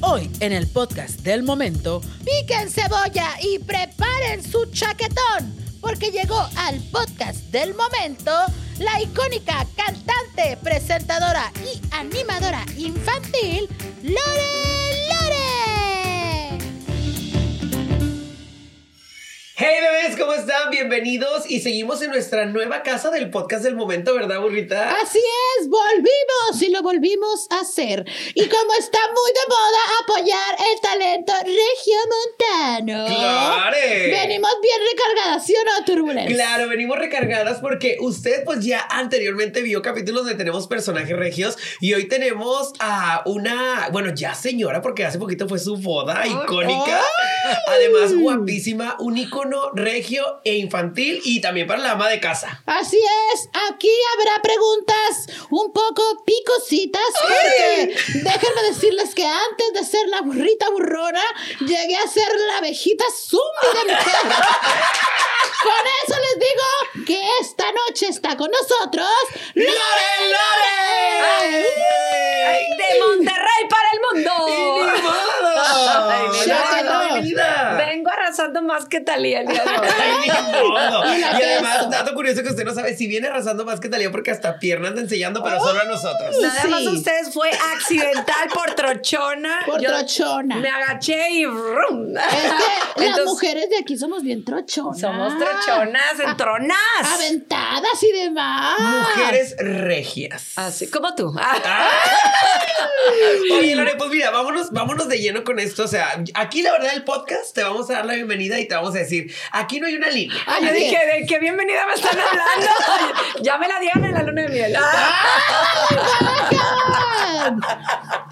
Hoy en el podcast del momento, Piquen cebolla y preparen su chaquetón, porque llegó al podcast del momento la icónica cantante, presentadora y animadora infantil Lore Hey bebés, ¿cómo están? Bienvenidos y seguimos en nuestra nueva casa del podcast del momento, ¿verdad, burrita? Así es, volvimos y lo volvimos a hacer. Y como está muy de moda apoyar el talento regiomontano, ¡Claro! venimos bien recargadas, ¿sí o no, Turbulence? Claro, venimos recargadas porque usted pues ya anteriormente vio capítulos donde tenemos personajes regios y hoy tenemos a una, bueno, ya señora porque hace poquito fue su boda icónica, además guapísima, un regio e infantil y también para la ama de casa. Así es, aquí habrá preguntas un poco picositas, porque déjenme decirles que antes de ser la burrita burrona, llegué a ser la abejita zumbi de mujer. Con eso les digo que esta noche está con nosotros ¡Lore, Lore! Ay, de Monterrey para el mundo. ¡Y ni modo! Ay, mira, no. Vengo arrasando más que Talía el día de hoy. Ay. Y además, dato curioso que usted no sabe si viene arrasando más que Talía porque hasta piernas anda enseñando, pero solo a nosotros. Nada más Sí. ustedes fue accidental por trochona. por Yo trochona. Me agaché y. Es que las mujeres de aquí somos bien trochonas. Somos trochonas, entronas. Aventadas y demás. Mujeres regias. Así como tú. Oye, Lore, pues mira, vámonos, vámonos de lleno con esto. O sea, aquí la verdad el podcast te vamos a dar la bienvenida y te vamos a decir, aquí no hay una línea. Ay, yo dije, ¿de qué bienvenida me están hablando? ya me la dieron en la luna de miel.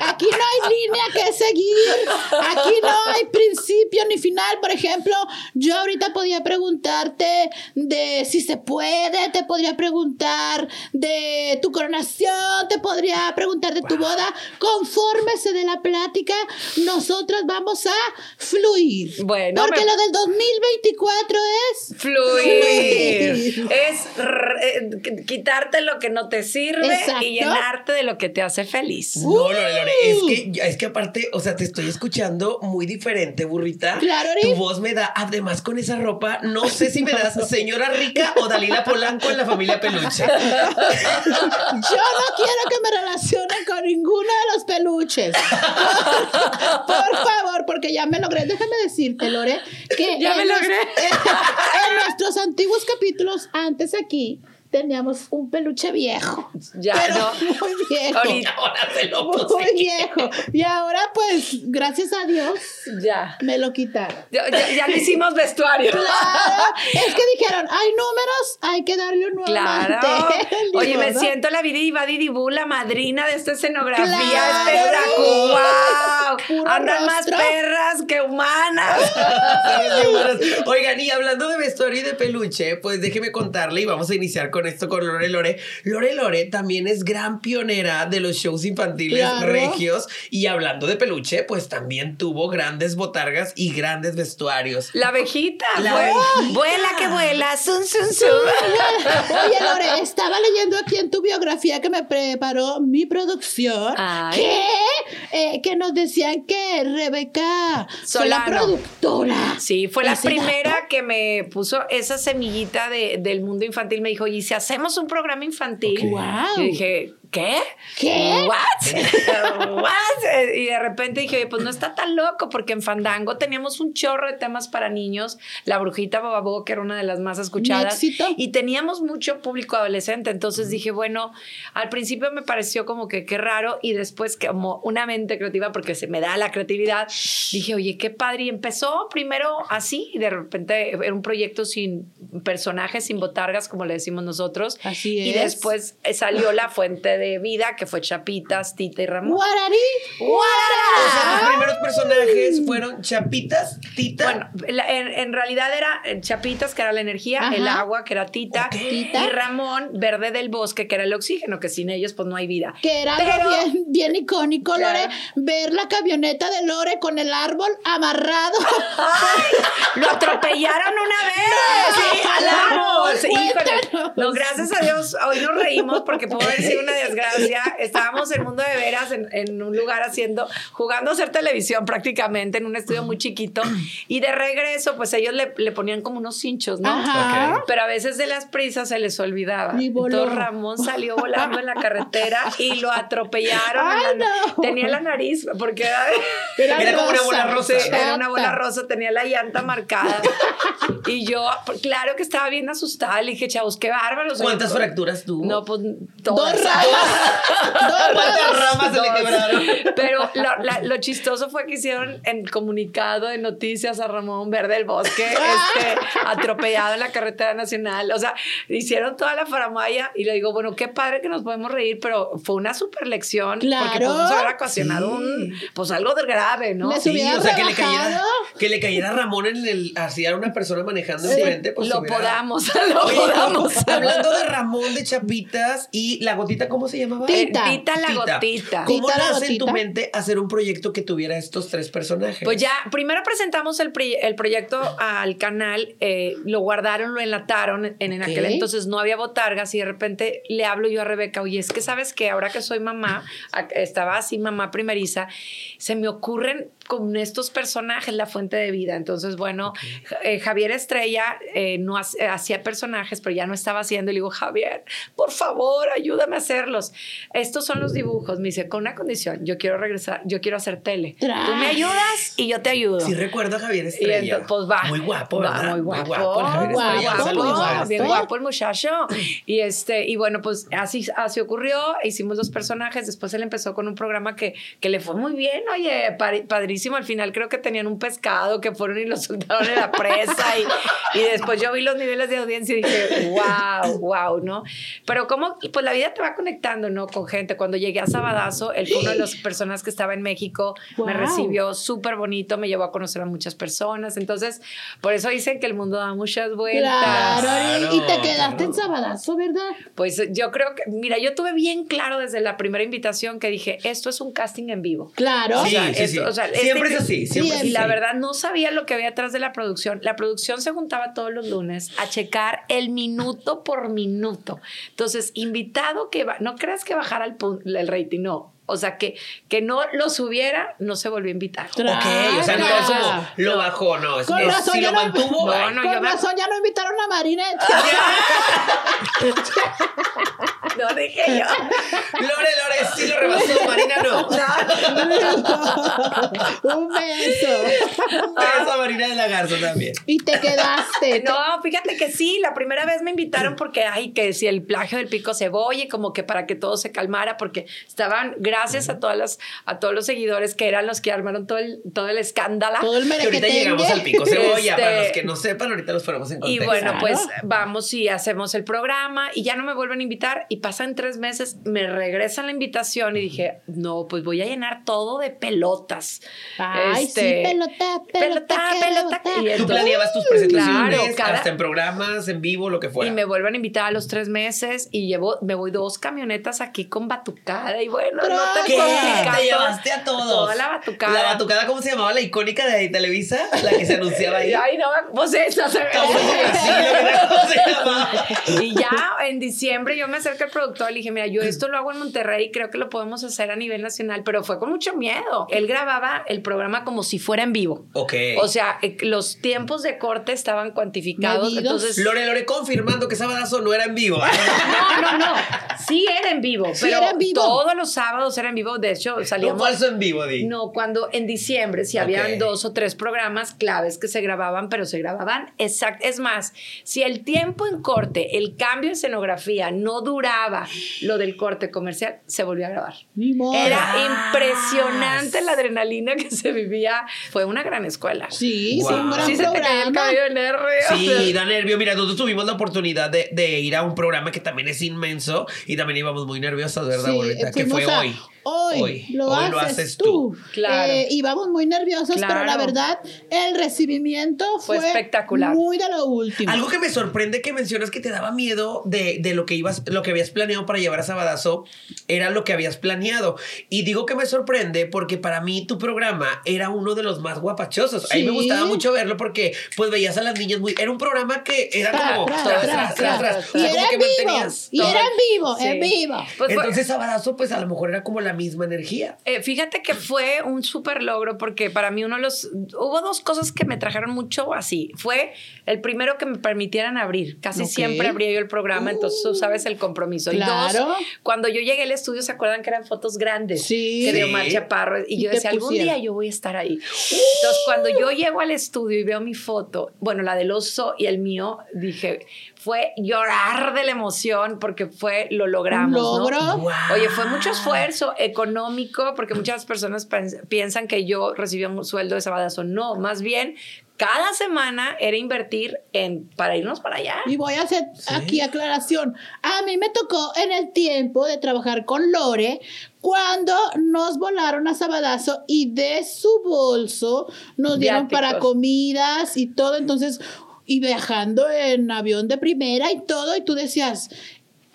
Aquí no hay línea que seguir. Aquí no hay principio ni final. Por ejemplo, yo ahorita podía preguntarte de si se puede, te podría preguntar de tu coronación, te podría preguntar de tu boda. Conforme se dé la plática, nosotras vamos a fluir. Bueno, Porque me- lo del 2024 es Fluir. Es r- eh, qu- quitarte lo que no te sirve Exacto. y llenarte de lo que te hace feliz. No, Lore, Lore, es que, es que aparte, o sea, te estoy escuchando muy diferente, burrita. Claro, Ari. Tu voz me da, además con esa ropa, no sé si me das señora rica o Dalila Polanco en la familia Peluche. Yo no quiero que me relacionen con ninguno de los peluches. Por favor, porque ya me logré. Déjame decirte, Lore, que Ya me logré. En nuestros antiguos capítulos, antes aquí, teníamos un peluche viejo. Ya, pero no. Muy viejo. Ahorita. Ahora se lo Muy puse. viejo. Y ahora, pues, gracias a Dios, Ya. me lo quitaron. Ya, ya- ya le hicimos vestuario. Claro, es que dijeron, hay números, hay que darle un nuevo Claro. mantel", Oye, me ¿no? siento la vida y Dibu, la madrina de esta escenografía Claro. espectacular. ¡Wow! Andan más perras que humanas. Oigan, y hablando de vestuario y de peluche, pues déjeme contarle y vamos a iniciar con esto con Lore Lore. Lore Lore también es gran pionera de los shows infantiles Claro. regios y hablando de peluche, pues también tuvo grandes botargas y grandes vestuarios. La abejita. La fue- abejita. Vuela que vuela. Sun, sun, sun. Oye, Lore, estaba leyendo aquí en tu biografía que me preparó mi producción Ay. que, eh, que nos decían que Rebeca fue la Solano. productora. Sí, fue la ¿Ese primera dato? que me puso esa semillita de- del mundo infantil. Me dijo, ¿y si hacemos un programa infantil? Y dije, ¿qué? ¿Qué? ¿What? ¿What? Y de repente dije, oye, pues no está tan loco, porque en Fandango teníamos un chorro de temas para niños. La Brujita Bababó, que era una de las más escuchadas. Y teníamos mucho público adolescente. Entonces dije, bueno, al principio me pareció como que qué raro. Y después, como una mente creativa, porque se me da la creatividad, dije, oye, qué padre. Y empezó primero así, y de repente era un proyecto sin personajes, sin botargas, como le decimos nosotros. Así Y es. después salió la fuente de vida, que fue Chapitas, Tita y Ramón. Guararí. O sea, ¡Guara! los primeros personajes fueron Chapitas, Tita. Bueno, la- en, en realidad era eh, Chapitas, que era la energía, Ajá. el agua, que era Tita, y Ramón, verde del bosque, que era el oxígeno, que sin ellos pues no hay vida. Que era Pero- algo bien, bien icónico, Claro. Lore, ver la camioneta de Lore con el árbol amarrado. Lo atropellaron una vez. Sí, árbol. Sí, híjole. Cuéntanos. No, gracias a Dios, hoy nos reímos porque pudo haber sido una desgracia. Estábamos en Mundo de Veras, en, en un lugar haciendo, jugando a hacer televisión prácticamente, en un estudio muy chiquito. Y de regreso, pues ellos le, le ponían como unos cinchos, ¿no? Ajá. Pero a veces de las prisas se les olvidaba. Y voló. Entonces Ramón salió volando en la carretera y lo atropellaron. Ay, la- no. Tenía la nariz, porque era, Era como una bola rosa. Era una bola rosa, tenía la llanta marcada. y yo, pues, claro que estaba bien asustada. Le dije, chavos, qué bárbaros. ¿Cuántas Oye, fracturas tuvo? No, pues Dos todas. Dos ¿Cuántas ramas. ramas se le Dos. quebraron? Pero lo, la- lo chistoso fue que hicieron en comunicado de noticias a Ramón Verde del Bosque, este, atropellado en la carretera nacional. O sea, hicieron toda la faramaya y le digo, bueno, qué padre que nos podemos reír, pero fue una super lección. Porque Claro. podemos haber ocasionado Sí. un, pues algo de grave, ¿no? Les Sí, o sea, que le, cayera, que le cayera Ramón en el. Así era una persona manejando Sí, enfrente. Pues lo hubiera- podamos, lo Oye, podamos. hablando de Ramón de Chapitas y la gotita, ¿cómo se llamaba? Tita. Eh, Tita la gotita. ¿Cómo Tita la nace en tu mente hacer un proyecto que tuviera estos tres personajes? Pues ya, primero presentamos el, el proyecto al canal, eh, lo guardaron, lo enlataron, en, en aquel entonces no había botargas y de repente le hablo yo a Rebeca, oye, es que sabes que ahora que soy mamá, a- estaba así mamá primeriza, se me ocurren con estos personajes la fuente de vida. Entonces, bueno, Ja- eh, Javier Estrella eh, no hacía personajes, pero ya no estaba haciendo. Y le digo, Javier, por favor, ayúdame a hacerlos. Estos son los dibujos. Me dice, con una condición, yo quiero regresar, yo quiero hacer tele. Tú Tras. me ayudas y yo te ayudo. Sí recuerdo a Javier Y Estrella. entonces, pues va. Muy guapo, Va. Muy guapo. Javier guapo, Estrella. guapo, guapo. Javier bien guapo el muchacho. Y este, y bueno, pues así, así ocurrió. Hicimos los personajes. Después él empezó con un programa que, que le fue muy bien. Oye, pari- padrísimo. Al final creo que tenían un pescado que fueron y lo soltaron en la presa. Y, y después yo vi los niveles de audiencia y dije, wow, wow, ¿no? Pero como, pues la vida te va conectando, ¿no? Con gente. Cuando llegué a Sabadazo, él fue una de las personas que estaba en México. Me Wow. recibió súper bonito, me llevó a conocer a muchas personas. Entonces, por eso dicen que el mundo da muchas vueltas. Claro, y te quedaste claro. en sabadazo, ¿verdad? Pues yo creo que, mira, yo tuve bien claro desde la primera invitación que dije, esto es un casting en vivo. Claro. Sí, sea, sí, esto- sí. o sea, siempre es así, siempre Y la verdad no sabía lo que había atrás de la producción. La producción se juntaba todos los lunes a checar el minuto por minuto. Entonces, invitado que va, no creas que bajara el, pun- el rating, no. O sea, que, que no lo subiera, no se volvió a invitar. Ok, o sea, no Claro. es como lo bajó, no. Con es- razón si ya lo no- mantuvo, No, no, Con yo me- razón ya no invitaron a Marinette. No dije yo. Lore, Lore, sí lo rebasó, Marina no. Un beso. Esa Marina de la Garza también. Y te quedaste. No, fíjate que sí, la primera vez me invitaron porque, ay, que si el plagio del pico cebolla, como que para que todo se calmara, porque estaban, gracias a todas las, a todos los seguidores que eran los que armaron todo el, todo el escándalo. Todo el Que ahorita llegamos al pico cebolla. Este- Para los que no sepan, ahorita los ponemos en Y contexto. bueno, Claro. pues vamos y hacemos el programa y ya no me vuelven a invitar y pasan tres meses, me regresan la invitación y dije, no, pues voy a llenar todo de pelotas. Ay, Este, sí, pelota, pelota, pelota, quiero pelota. Y Tú planeabas tus presentaciones, Claro, cada- hasta en programas, en vivo, lo que fuera. Y me vuelven a invitar a los tres meses y llevo, me voy dos camionetas aquí con batucada y bueno, no complicado. Te llevaste a todos. Toda la batucada. La batucada, ¿cómo se llamaba? La icónica de Televisa, la que se anunciaba ahí. Ay, no, pues esa se. Y ya en diciembre yo me acerqué al productor y le dije, mira, yo esto lo hago en Monterrey, creo que lo podemos hacer a nivel nacional, pero fue con mucho miedo. Él grababa el programa como si fuera en vivo. Ok. O sea, eh, los tiempos de corte estaban cuantificados. Medidos. Entonces, Lore, Lore confirmando que Sabadazo no era en vivo. no, no, no. Sí era en vivo, Sí pero era en vivo. todos los sábados todos eran en vivo. De hecho, Un salíamos. falso en vivo, Di. No, cuando en diciembre, si habían dos o tres programas claves que se grababan, pero se grababan exacto. Es más, si el tiempo en corte, el cambio de escenografía no duraba lo del corte comercial, se volvió a grabar. Ni modo. Era impresionante la adrenalina que se vivía. Fue una gran escuela. Sí, Wow. fue un gran Sí, se te caía el cabello de nervios. Sí, da nervio. Mira, nosotros tuvimos la oportunidad de, de ir a un programa que también es inmenso y también íbamos muy nerviosas, ¿verdad, Sí? Que fue a- hoy. Hoy, Hoy. lo, Hoy haces lo haces tú. tú. Claro. Eh, íbamos muy nerviosos, pero la Claro. verdad, el recibimiento Fue fue, espectacular. Muy de lo último. Algo que me sorprende que mencionas que te daba miedo de, de lo que ibas, lo que habías planeado para llevar a Sabadazo, era lo que habías planeado. Y digo que me sorprende porque para mí tu programa era uno de los más guapachosos. A mí me Sí. gustaba mucho verlo porque pues veías a las niñas muy. Era un programa que era Tra, como. tra, tra, tras, tra, tras, tras. Y era como en que vivo. Y era en vivo, Sí. en vivo. Pues Entonces Sabadazo, pues a lo mejor era como la misma energía. Eh, fíjate que fue un súper logro porque para mí uno de los... Hubo dos cosas que me trajeron mucho así. Fue el primero que me permitieran abrir. Casi siempre abría yo el programa, entonces tú sabes el compromiso. Y Claro. dos, cuando yo llegué al estudio, ¿se acuerdan que eran fotos grandes? Sí. Que de. Omar Chaparro. Y Y yo decía, algún día yo voy a estar ahí. Entonces, cuando yo llego al estudio y veo mi foto, bueno, la del oso y el mío, dije, fue llorar de la emoción porque fue, lo logramos. ¿no? logro. Wow. Oye, fue mucho esfuerzo económico porque muchas personas piensan que yo recibía un sueldo de sabadazo. No, más bien cada semana era invertir en para irnos para allá. Y voy a hacer aquí aclaración. A mí me tocó en el tiempo de trabajar con Lore cuando nos volaron a Sabadazo y de su bolso nos dieron Viáticos. para comidas y todo. Entonces, y viajando en avión de primera y todo. Y tú decías,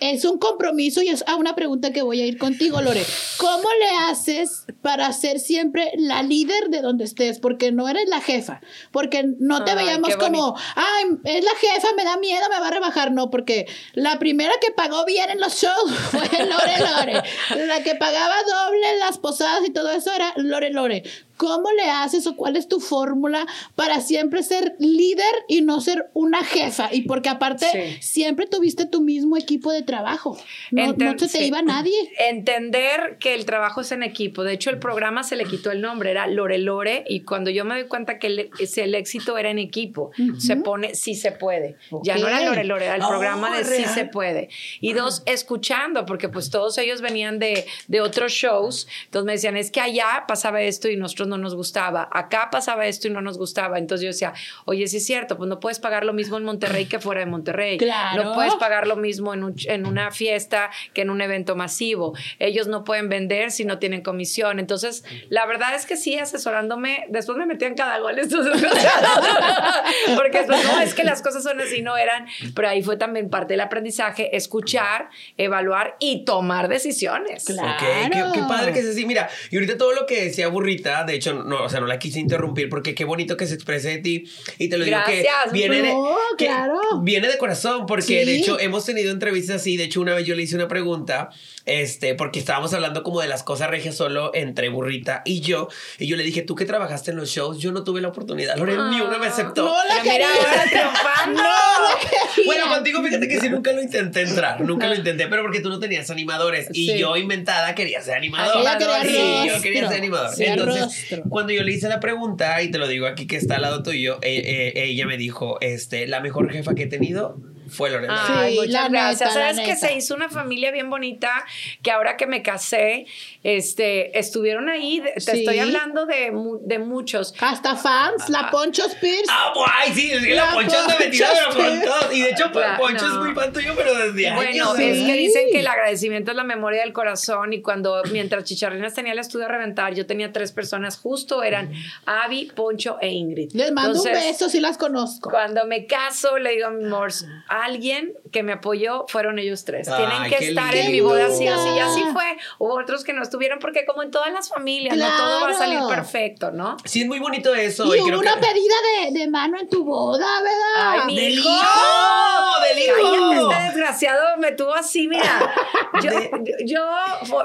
es un compromiso y es a una pregunta que voy a ir contigo, Lore. ¿Cómo le haces para ser siempre la líder de donde estés? Porque no eres la jefa, porque no te Ay, veíamos como, ay, es la jefa, me da miedo, me va a rebajar. No, porque la primera que pagó bien en los shows fue Lore Lore. La que pagaba doble en las posadas y todo eso era Lore Lore. ¿Cómo le haces o cuál es tu fórmula para siempre ser líder y no ser una jefa? Y porque aparte Sí. siempre tuviste tu mismo equipo de trabajo. No, no Enten- se te sí. iba nadie. Entender que el trabajo es en equipo. De hecho, el programa se le quitó el nombre, era Lore Lore, y cuando yo me doy cuenta que el, el éxito era en equipo, se pone sí se puede. Ya no era. Lore Lore, era el Oh, programa de sí ¿real? se puede. Y dos, escuchando, porque pues todos ellos venían de, de otros shows, entonces me decían, es que allá pasaba esto y nosotros no nos gustaba, acá pasaba esto y no nos gustaba. Entonces yo decía, oye, sí es cierto, pues no puedes pagar lo mismo en Monterrey que fuera de Monterrey. Claro. No puedes pagar lo mismo en, un- en una fiesta que en un evento masivo. Ellos no pueden vender si no tienen comisión. Entonces, la verdad es que sí, asesorándome, después me metían cada gol estos. Porque después, no, es que las cosas son así, no eran. Pero ahí fue también parte del aprendizaje, escuchar, evaluar y tomar decisiones. Claro. Qué padre que es así. Mira, y ahorita todo lo que decía Burrita, de hecho, no, o sea, no la quise interrumpir porque qué bonito que se exprese de ti. Y te lo digo que Gracias. viene de. No, que claro. Viene de corazón, porque Sí. de hecho hemos tenido entrevistas así. De hecho, una vez yo le hice una pregunta, este, porque estábamos hablando como de las cosas regias solo entre Burrita y yo. Y yo le dije, tú que trabajaste en los shows, yo no tuve la oportunidad. Lorena ni una me aceptó. No la mira, triunfando. Bueno, contigo fíjate que sí nunca lo intenté entrar, nunca lo intenté, pero porque tú no tenías animadores y Sí. yo inventada quería ser animador. Ella quería sí, yo quería ser animador. Entonces, cuando yo le hice la pregunta y te lo digo aquí que está al lado tuyo, eh, eh, ella me dijo, este, la mejor jefa que he tenido fue Lorena. Ay, Sí, muchas la gracias. neta, Sabes que neta. se hizo una familia bien bonita, que ahora que me casé, este, estuvieron ahí. de- Te Sí. estoy hablando de, de muchos. Hasta fans, la Poncho Spears. Ah, guay, sí, es que la, La Poncho está metida Poncho pero con sí. todo. Y de hecho, La- Poncho es no. muy fan tuyo, pero desde años. Bueno, ¿eh? es que Sí. dicen que el agradecimiento es la memoria del corazón y cuando mientras Chicharrinas tenía el estudio a reventar, yo tenía tres personas, justo eran Avi, Poncho e Ingrid. Les mando un beso si las conozco. Cuando me caso, le digo a mi amor, alguien que me apoyó fueron ellos tres. Ay, Tienen que estar en mi lindo. boda sí o sí. Y así fue. Hubo otros que no estuvieron porque como en todas las familias, no todo va a salir perfecto, ¿no? Sí, es muy bonito eso. Y y hubo creo una que... pedida de, de mano en tu boda, ¿verdad? Ay, mi ¡Del hijo! hijo! ¡Del? Cállate, este desgraciado me tuvo así, mira. Yo, yo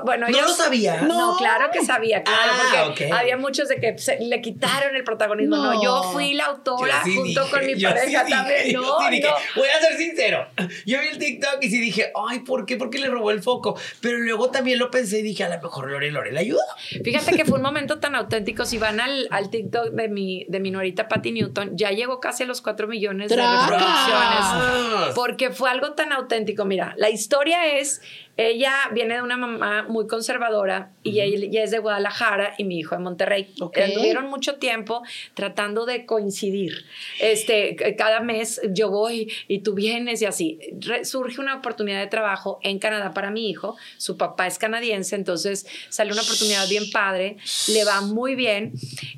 bueno, ¿No yo- lo sabías? No, claro que sabía, claro, Ah, porque había muchos de que se- le quitaron el protagonismo. No, No. yo fui la autora sí junto dije, con mi sí pareja dije, también. No, sí dije, no. Voy a ser sincero. Yo vi el TikTok y sí dije, ay, ¿por qué? Porque le robó el foco. Pero luego también lo pensé y dije, a lo mejor Lore Lore le ayuda. Fíjate que fue un momento tan auténtico. Si van al, al TikTok de mi, de mi nuerita Patty Newton, ya llegó casi a los 4 millones de reproducciones. Porque fue algo tan auténtico. Mira, la historia es, ella viene de una mamá muy conservadora y ella, es de Guadalajara y mi hijo de Monterrey. Ok. Anduvieron mucho tiempo tratando de coincidir. Este, cada mes yo voy y tú vienes y así. Re- surge una oportunidad de trabajo en Canadá para mi hijo. Su papá es canadiense, entonces sale una oportunidad bien padre, le va muy bien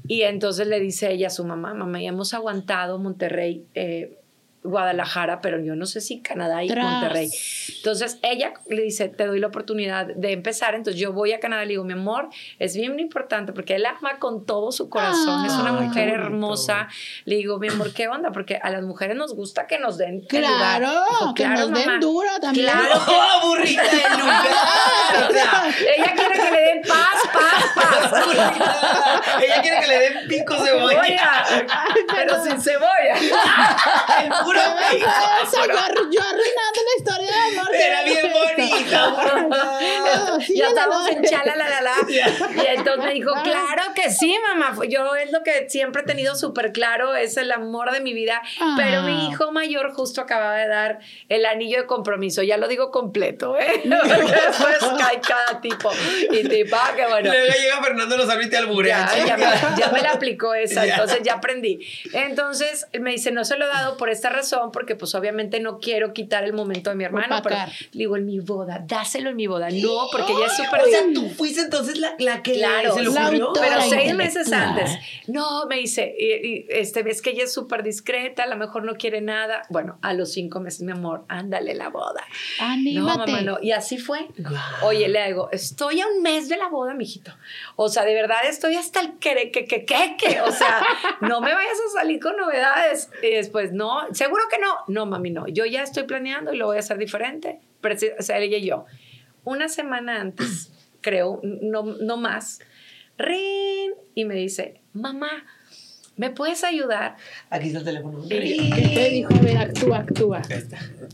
y entonces le dice ella a su mamá, mamá, ya hemos aguantado Monterrey. eh, Guadalajara, pero yo no sé si Canadá y Tras. Monterrey. Entonces ella le dice, te doy la oportunidad de empezar. Entonces yo voy a Canadá, le digo, mi amor, es bien importante porque él ama con todo su corazón, es una mujer hermosa. Le digo, mi amor, ¿qué onda? Porque a las mujeres nos gusta que nos den Claro. Dijo, que "Claro, nos den mamá". duro también. Claro. ¡Oh, burrita de! O sea, Ella quiere que le den paz, paz, paz. Ella quiere que le den pico cebolla. Cebolla, pero sin cebolla. Puro yo arruinando la historia de amor. Era bien bonita. No, sí, ya la verdad. en chala, la, la, la. Y entonces me dijo, claro que sí, mamá. Yo es lo que siempre he tenido súper claro, es el amor de mi vida. Ah. Pero mi hijo mayor justo acababa de dar el anillo de compromiso. Ya lo digo completo, ¿eh? Después cae cada tipo. Y tipa, que bueno. Luego llega Fernando Lozano y te alburea. Ya, ya, me, ya me la aplicó esa, Ya. entonces ya aprendí. Entonces me dice, no se lo he dado por esta razón, porque pues obviamente no quiero quitar el momento de mi hermano, pero digo, en mi boda, dáselo en mi boda. No, porque ella es súper... O sea, tú fuiste entonces la, la que Claro, se le la ocurrió. Pero seis meses antes. No, me dice, y, y, este, ves que ella es súper discreta, a lo mejor no quiere nada. Bueno, a los cinco meses, mi amor, ándale la boda. No, Anímate. mamá, no. Y así fue. Guau. Oye, le digo, estoy a un mes de la boda, mijito. O sea, de verdad estoy hasta el que, que, que, que, que. O sea, no me vayas a salir con novedades. Y después, no, seguro que no. No, mami, no. Yo ya estoy planeando y lo voy a hacer diferente. O sea, ella y yo. Una semana antes, creo, no, no más, rin, y me dice, mamá, ¿me puedes ayudar? Aquí está el teléfono. Y- ¿Qué te dijo? A ver, actúa, actúa.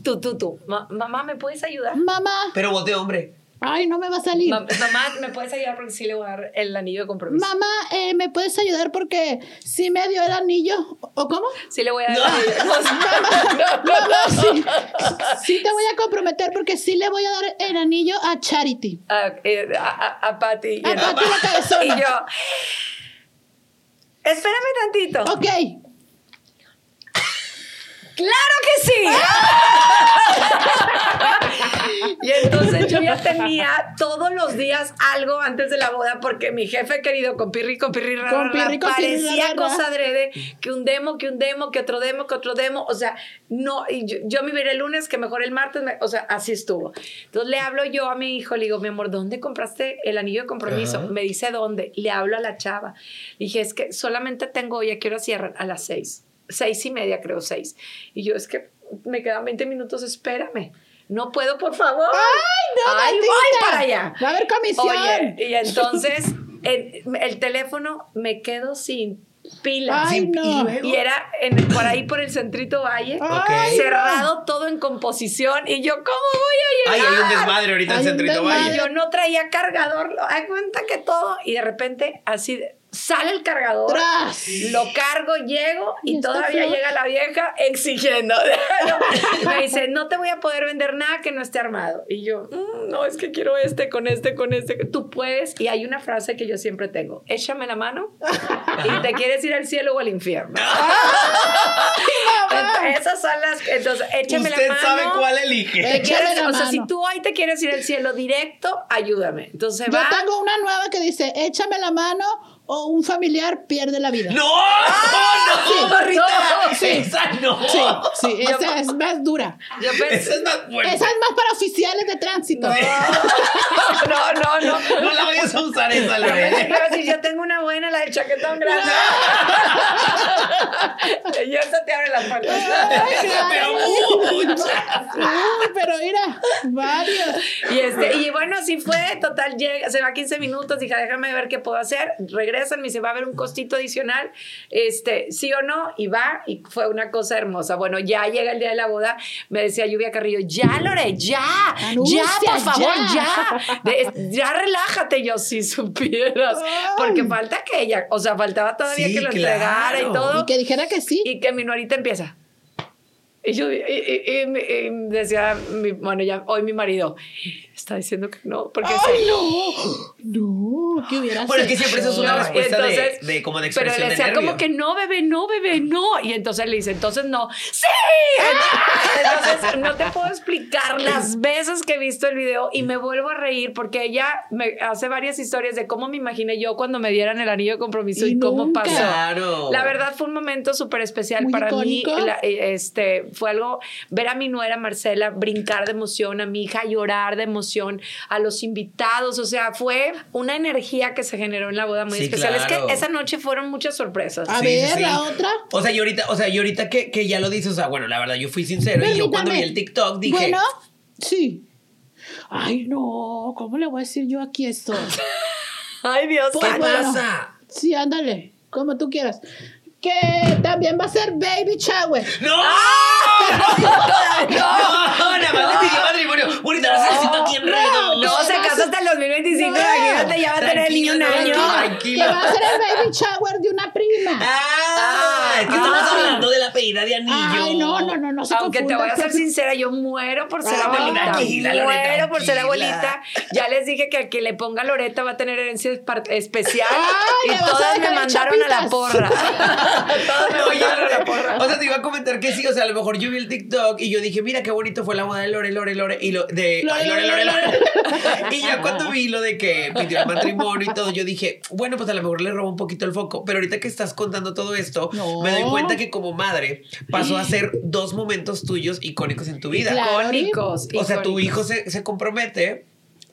Tú, tú, tú. "Ma- mamá, ¿me puedes ayudar? Mamá, Pero voz de hombre. Ay, no me va a salir. Ma- Mamá, ¿me puedes ayudar? Porque sí le voy a dar el anillo de compromiso. Mamá, eh, ¿me puedes ayudar porque sí me dio el anillo? ¿O cómo? Sí le voy a dar No. el anillo. Mamá, sí, sí te voy a comprometer porque sí le voy a dar el anillo a Charity. a, eh, a, a, a Patty. A Patty la cabezona. Y yo, espérame tantito. Ok. ¡Claro que sí! y entonces yo ya tenía todos los días algo antes de la boda porque mi jefe querido con pirri, con pirri, ra, Con pirri, con parecía cosa adrede, que un demo, que un demo, que otro demo, que otro demo, o sea, no, y yo, yo me veré el lunes, que mejor el martes, me- o sea, así estuvo. Entonces le hablo yo a mi hijo, le digo, mi amor, ¿dónde compraste el anillo de compromiso? Ajá. Me dice dónde, le hablo a la chava. Le dije, es que solamente tengo hoy, ¿a qué hora cierran? A las seis. Seis y media, creo, seis. Y yo, es que me quedan 20 minutos, espérame. No puedo, por favor. ¡Ay, no, Martita! voy para allá. Va a haber comisión. Oye, y entonces en- el teléfono me quedo sin pila. Ay, Sin- no. y era en- por ahí por el centrito valle, Ay, cerrado todo en composición. Y yo, ¿cómo voy a Ay, llegar? hay un desmadre ahorita en Hay Centrito desmadre. Valle. Yo no traía cargador, haz cuenta que todo, y de repente así de- sale el cargador, Tras. lo cargo, llego ¿Y todavía llega la vieja exigiendo. Me dice, no te voy a poder vender nada que no esté armado. Y yo, "Mm, no, es que quiero este, con este, con este. Tú puedes, y hay una frase que yo siempre tengo, échame la mano y te quieres ir al cielo o al infierno. Entonces, esas son las, entonces, échame Usted la mano. sabe cuál elige. Te quieres- la o sea, mano. si tú hoy te quieres ir al cielo directo, ayúdame. Entonces Yo va. tengo una nueva que dice, échame la mano o un familiar pierde la vida. ¡No! ¡No, Sí. Barrita! No. Esa ¡Ah, no! Sí, sí, esa es más dura. Yo pensé, Esa es más fuerte. Esa es más para oficiales de tránsito. no, no, no. No la vayas a usar esa, Pero Lorena. si yo tengo una buena, la del chaquetón grande. y eso te abre las puertas. Pero muchas. Uy, pero mira, varios. Y, este, y bueno, así fue, total, llega, se va 15 minutos, dije, déjame ver qué puedo hacer. Regresan, me dice, va a haber un costito adicional, este, sí o no, y va, y fue una cosa hermosa. Bueno, ya llega el día de la boda, me decía Lluvia Carrillo, ya, Lore, ya, Anuncia, ya, por favor, ya". ya, De- ya relájate, yo si supieras, porque falta que ella, o sea, faltaba todavía Sí, que lo claro. entregara y todo. Y que dijera que sí. Y que mi nuerita empieza. Y yo y- y- y- y decía, mi, bueno, ya hoy mi marido está diciendo que no, porque ¡Ay, se- no! No, ¿qué hubiera Bueno, es que siempre eso es una respuesta de- entonces, de, como de Pero expresión le de decía como que no, bebé, no, bebé, no. Y entonces le dice, entonces no. ¡Sí! Entonces no te puedo explicar las veces que he visto el video y me vuelvo a reír porque ella me hace varias historias de cómo me imaginé yo cuando me dieran el anillo de compromiso y, Y cómo nunca. pasó. Claro. La verdad fue un momento súper especial Muy para icónico. mí. La- eh, este, fue algo, ver a mi nuera Marcela brincar de emoción, a mi hija llorar de emoción, a los invitados. O sea, fue una energía que se generó en la boda muy Sí, especial. claro. Es que esa noche fueron muchas sorpresas. A Sí, ver, sí, la otra. O sea, y ahorita, o sea, y ahorita que, que ya lo dices, o sea, bueno, la verdad, yo fui sincero y yo cuando vi el TikTok dije, Bueno, sí. Ay, no, ¿cómo le voy a decir yo aquí esto? Ay, Dios. ¿qué Pues bueno. pasa? Sí, ándale, como tú quieras. Que también va a ser baby shower. ¡No! ¡Ah! ¡No! Nada más le pidió matrimonio. Bonita, vas a aquí en redondo. No, se casa hasta el 2025. No. Imagínate, ya va a tener el niño un año. Que va a ser el baby shower de una prima. Ah, es que estamos Ah. hablando de la pedida de anillo. Ay, no, no, no, no se Aunque te voy a ser sincera, yo muero por ser abuelita. tranquila, Lore, muero por ser abuelita. Ya les dije que al que le ponga Loreta va a tener herencia especial. Y todas me mandaron a la porra. todas me mandaron a la porra. o sea, te iba a comentar que sí, o sea, a lo mejor yo vi el TikTok y yo dije, mira qué bonito fue la boda de Lore, Lore, Lore, y lo de Lore, ay, Lore, Lore, Lore, Lore. Y ya cuando vi lo de que pidió el matrimonio y todo, yo dije, bueno, pues a lo mejor le robó un poquito el foco, pero ahorita que estás contando todo esto, No. Me doy cuenta que como madre pasó a ser dos momentos tuyos icónicos en tu vida. Claro. Icónicos. O sea, tu hijo se, se compromete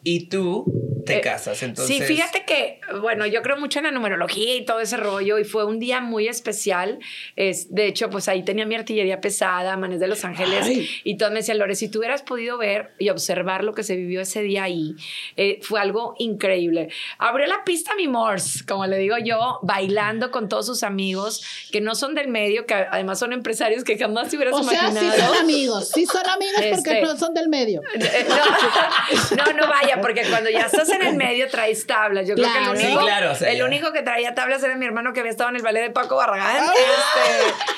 y tú te Eh, casas, entonces. Sí, fíjate que, bueno, yo creo mucho en la numerología y todo ese rollo y fue un día muy especial. Es, de hecho, pues ahí tenía mi artillería pesada, Manes de Los Ángeles Ay. y todos me decían, Lore, si tú hubieras podido ver y observar lo que se vivió ese día ahí, eh, fue algo increíble. Abrió la pista mi Morse, como le digo yo, bailando con todos sus amigos que no son del medio, que además son empresarios que jamás te hubieras O sea, imaginado. sí son amigos, sí son amigos porque Este. no son del medio. Eh, No, no, no vaya, porque cuando ya estás en el medio traes tablas. Yo Claro. creo que el Sí, único, claro, o sea, el ya. único que traía tablas era mi hermano que había estado en el ballet de Paco Barragán. Ah,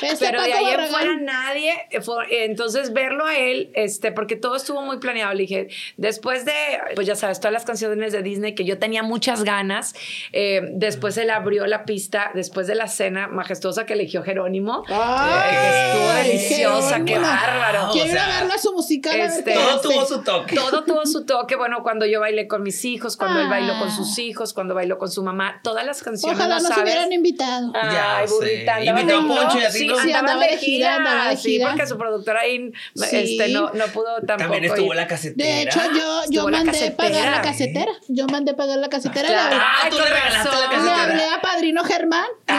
Este, ese pero de ahí en Barragán. fuera nadie. eh, fue- entonces, verlo a él, este, porque todo estuvo muy planeado. Le dije, después de, pues ya sabes, todas las canciones de Disney que yo tenía muchas ganas, eh, después él abrió la pista, después de la cena majestuosa que eligió Jerónimo, Ay, eh, que estuvo deliciosa, qué, bárbaro. Quiero o ir a su musical a ver este, Todo hace. tuvo su toque. Todo tuvo su toque. Bueno, cuando yo bailé con mis hijos, cuando él bailó con Ah. sus hijos, cuando bailó con su mamá, todas las canciones. Ojalá ¿no nos sabes? hubieran invitado. Ya Ay, sé. burrita. Invitó a Poncho y a ti, sí, ¿no? Sí, andaban andaba de gira, gira. andaba de Sí, porque su productora ahí Sí. este, no, no pudo tampoco. También estuvo ir. la casetera. De hecho, yo, yo la mandé pagar la casetera. casetera. Yo mandé pagar la casetera. Claro. Le hablé- Ah, Ay, tú le regalaste la razón. Le casetera. hablé a Padrino Germán. Ay,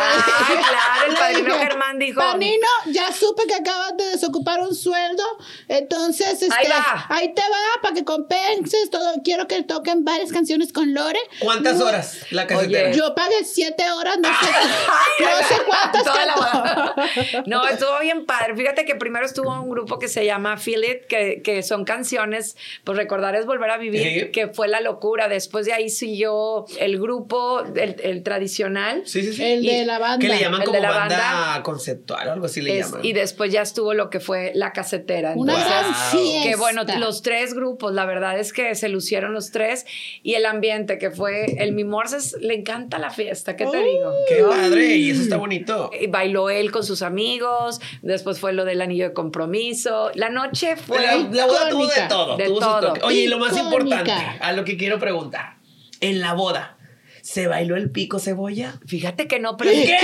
claro, el padrino dije, Germán dijo. Panino, ya supe que acabas de desocupar un sueldo, entonces este, Ahí va. ahí te va para que compenses todo. Quiero que toquen varias canciones con Lore. ¿Cuántas horas la casetera? Oye. Yo pagué siete horas, no sé, no sé cuántas la. No, estuvo bien padre. Fíjate que primero estuvo un grupo que se llama Feel It, que, que son canciones, pues recordar es volver a vivir, Sí. que fue la locura. Después de ahí siguió el grupo, el, el tradicional. Sí, sí, sí. El Y- de la banda. que le llaman el como de la banda, banda. conceptual o algo así le Es- llaman. y después ya estuvo lo que fue la casetera. Una Entonces, gran que bueno, los tres grupos, la verdad es que se lucieron los tres y el ambiente que fue el Mimorses, le encanta la fiesta, ¿qué te digo? Qué ¿No? padre, y eso está bonito. Y bailó él con sus amigos, después fue lo del anillo de compromiso. La noche fue... la, la boda tuvo de todo, De todo. Oye, y lo más importante, a lo que quiero preguntar. En la boda, ¿se bailó el pico cebolla? Fíjate que no, pero... ¿Qué?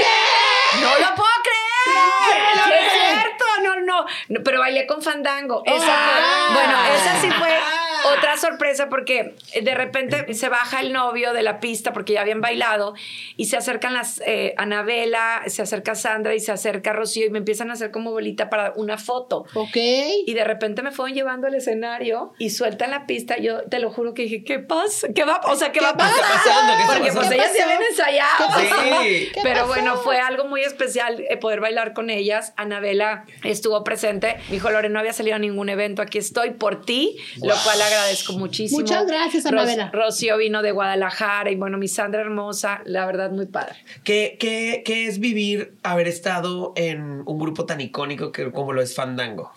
¡No lo puedo creer! ¡Sí es cierto! No, pero bailé con Fandango. Esa Ah. fue- bueno, esa sí fue otra sorpresa porque de repente se baja el novio de la pista porque ya habían bailado y se acercan las eh, Anabela, se acerca Sandra y se acerca Rocío y me empiezan a hacer como bolita para una foto. Ok. Y de repente me fueron llevando al escenario y sueltan la pista. Yo te lo juro que dije, ¿qué pasa? ¿Qué va? O sea, ¿qué, va a pasar? está pasando? ¿Qué está Porque pues pasando? ellas ¿Qué se habían ensayado. Sí. ¿Qué Pero bueno, fue algo muy especial eh, poder bailar con ellas. Anabela estuvo presente. Me dijo, Lore, no había salido a ningún evento. Aquí estoy por ti, lo cual agradezco muchísimo. Muchas gracias, Anabela. Rocío vino de Guadalajara y bueno, mi Sandra hermosa, la verdad, muy padre. ¿Qué, qué, qué es vivir, haber estado en un grupo tan icónico que, como lo es Fandango?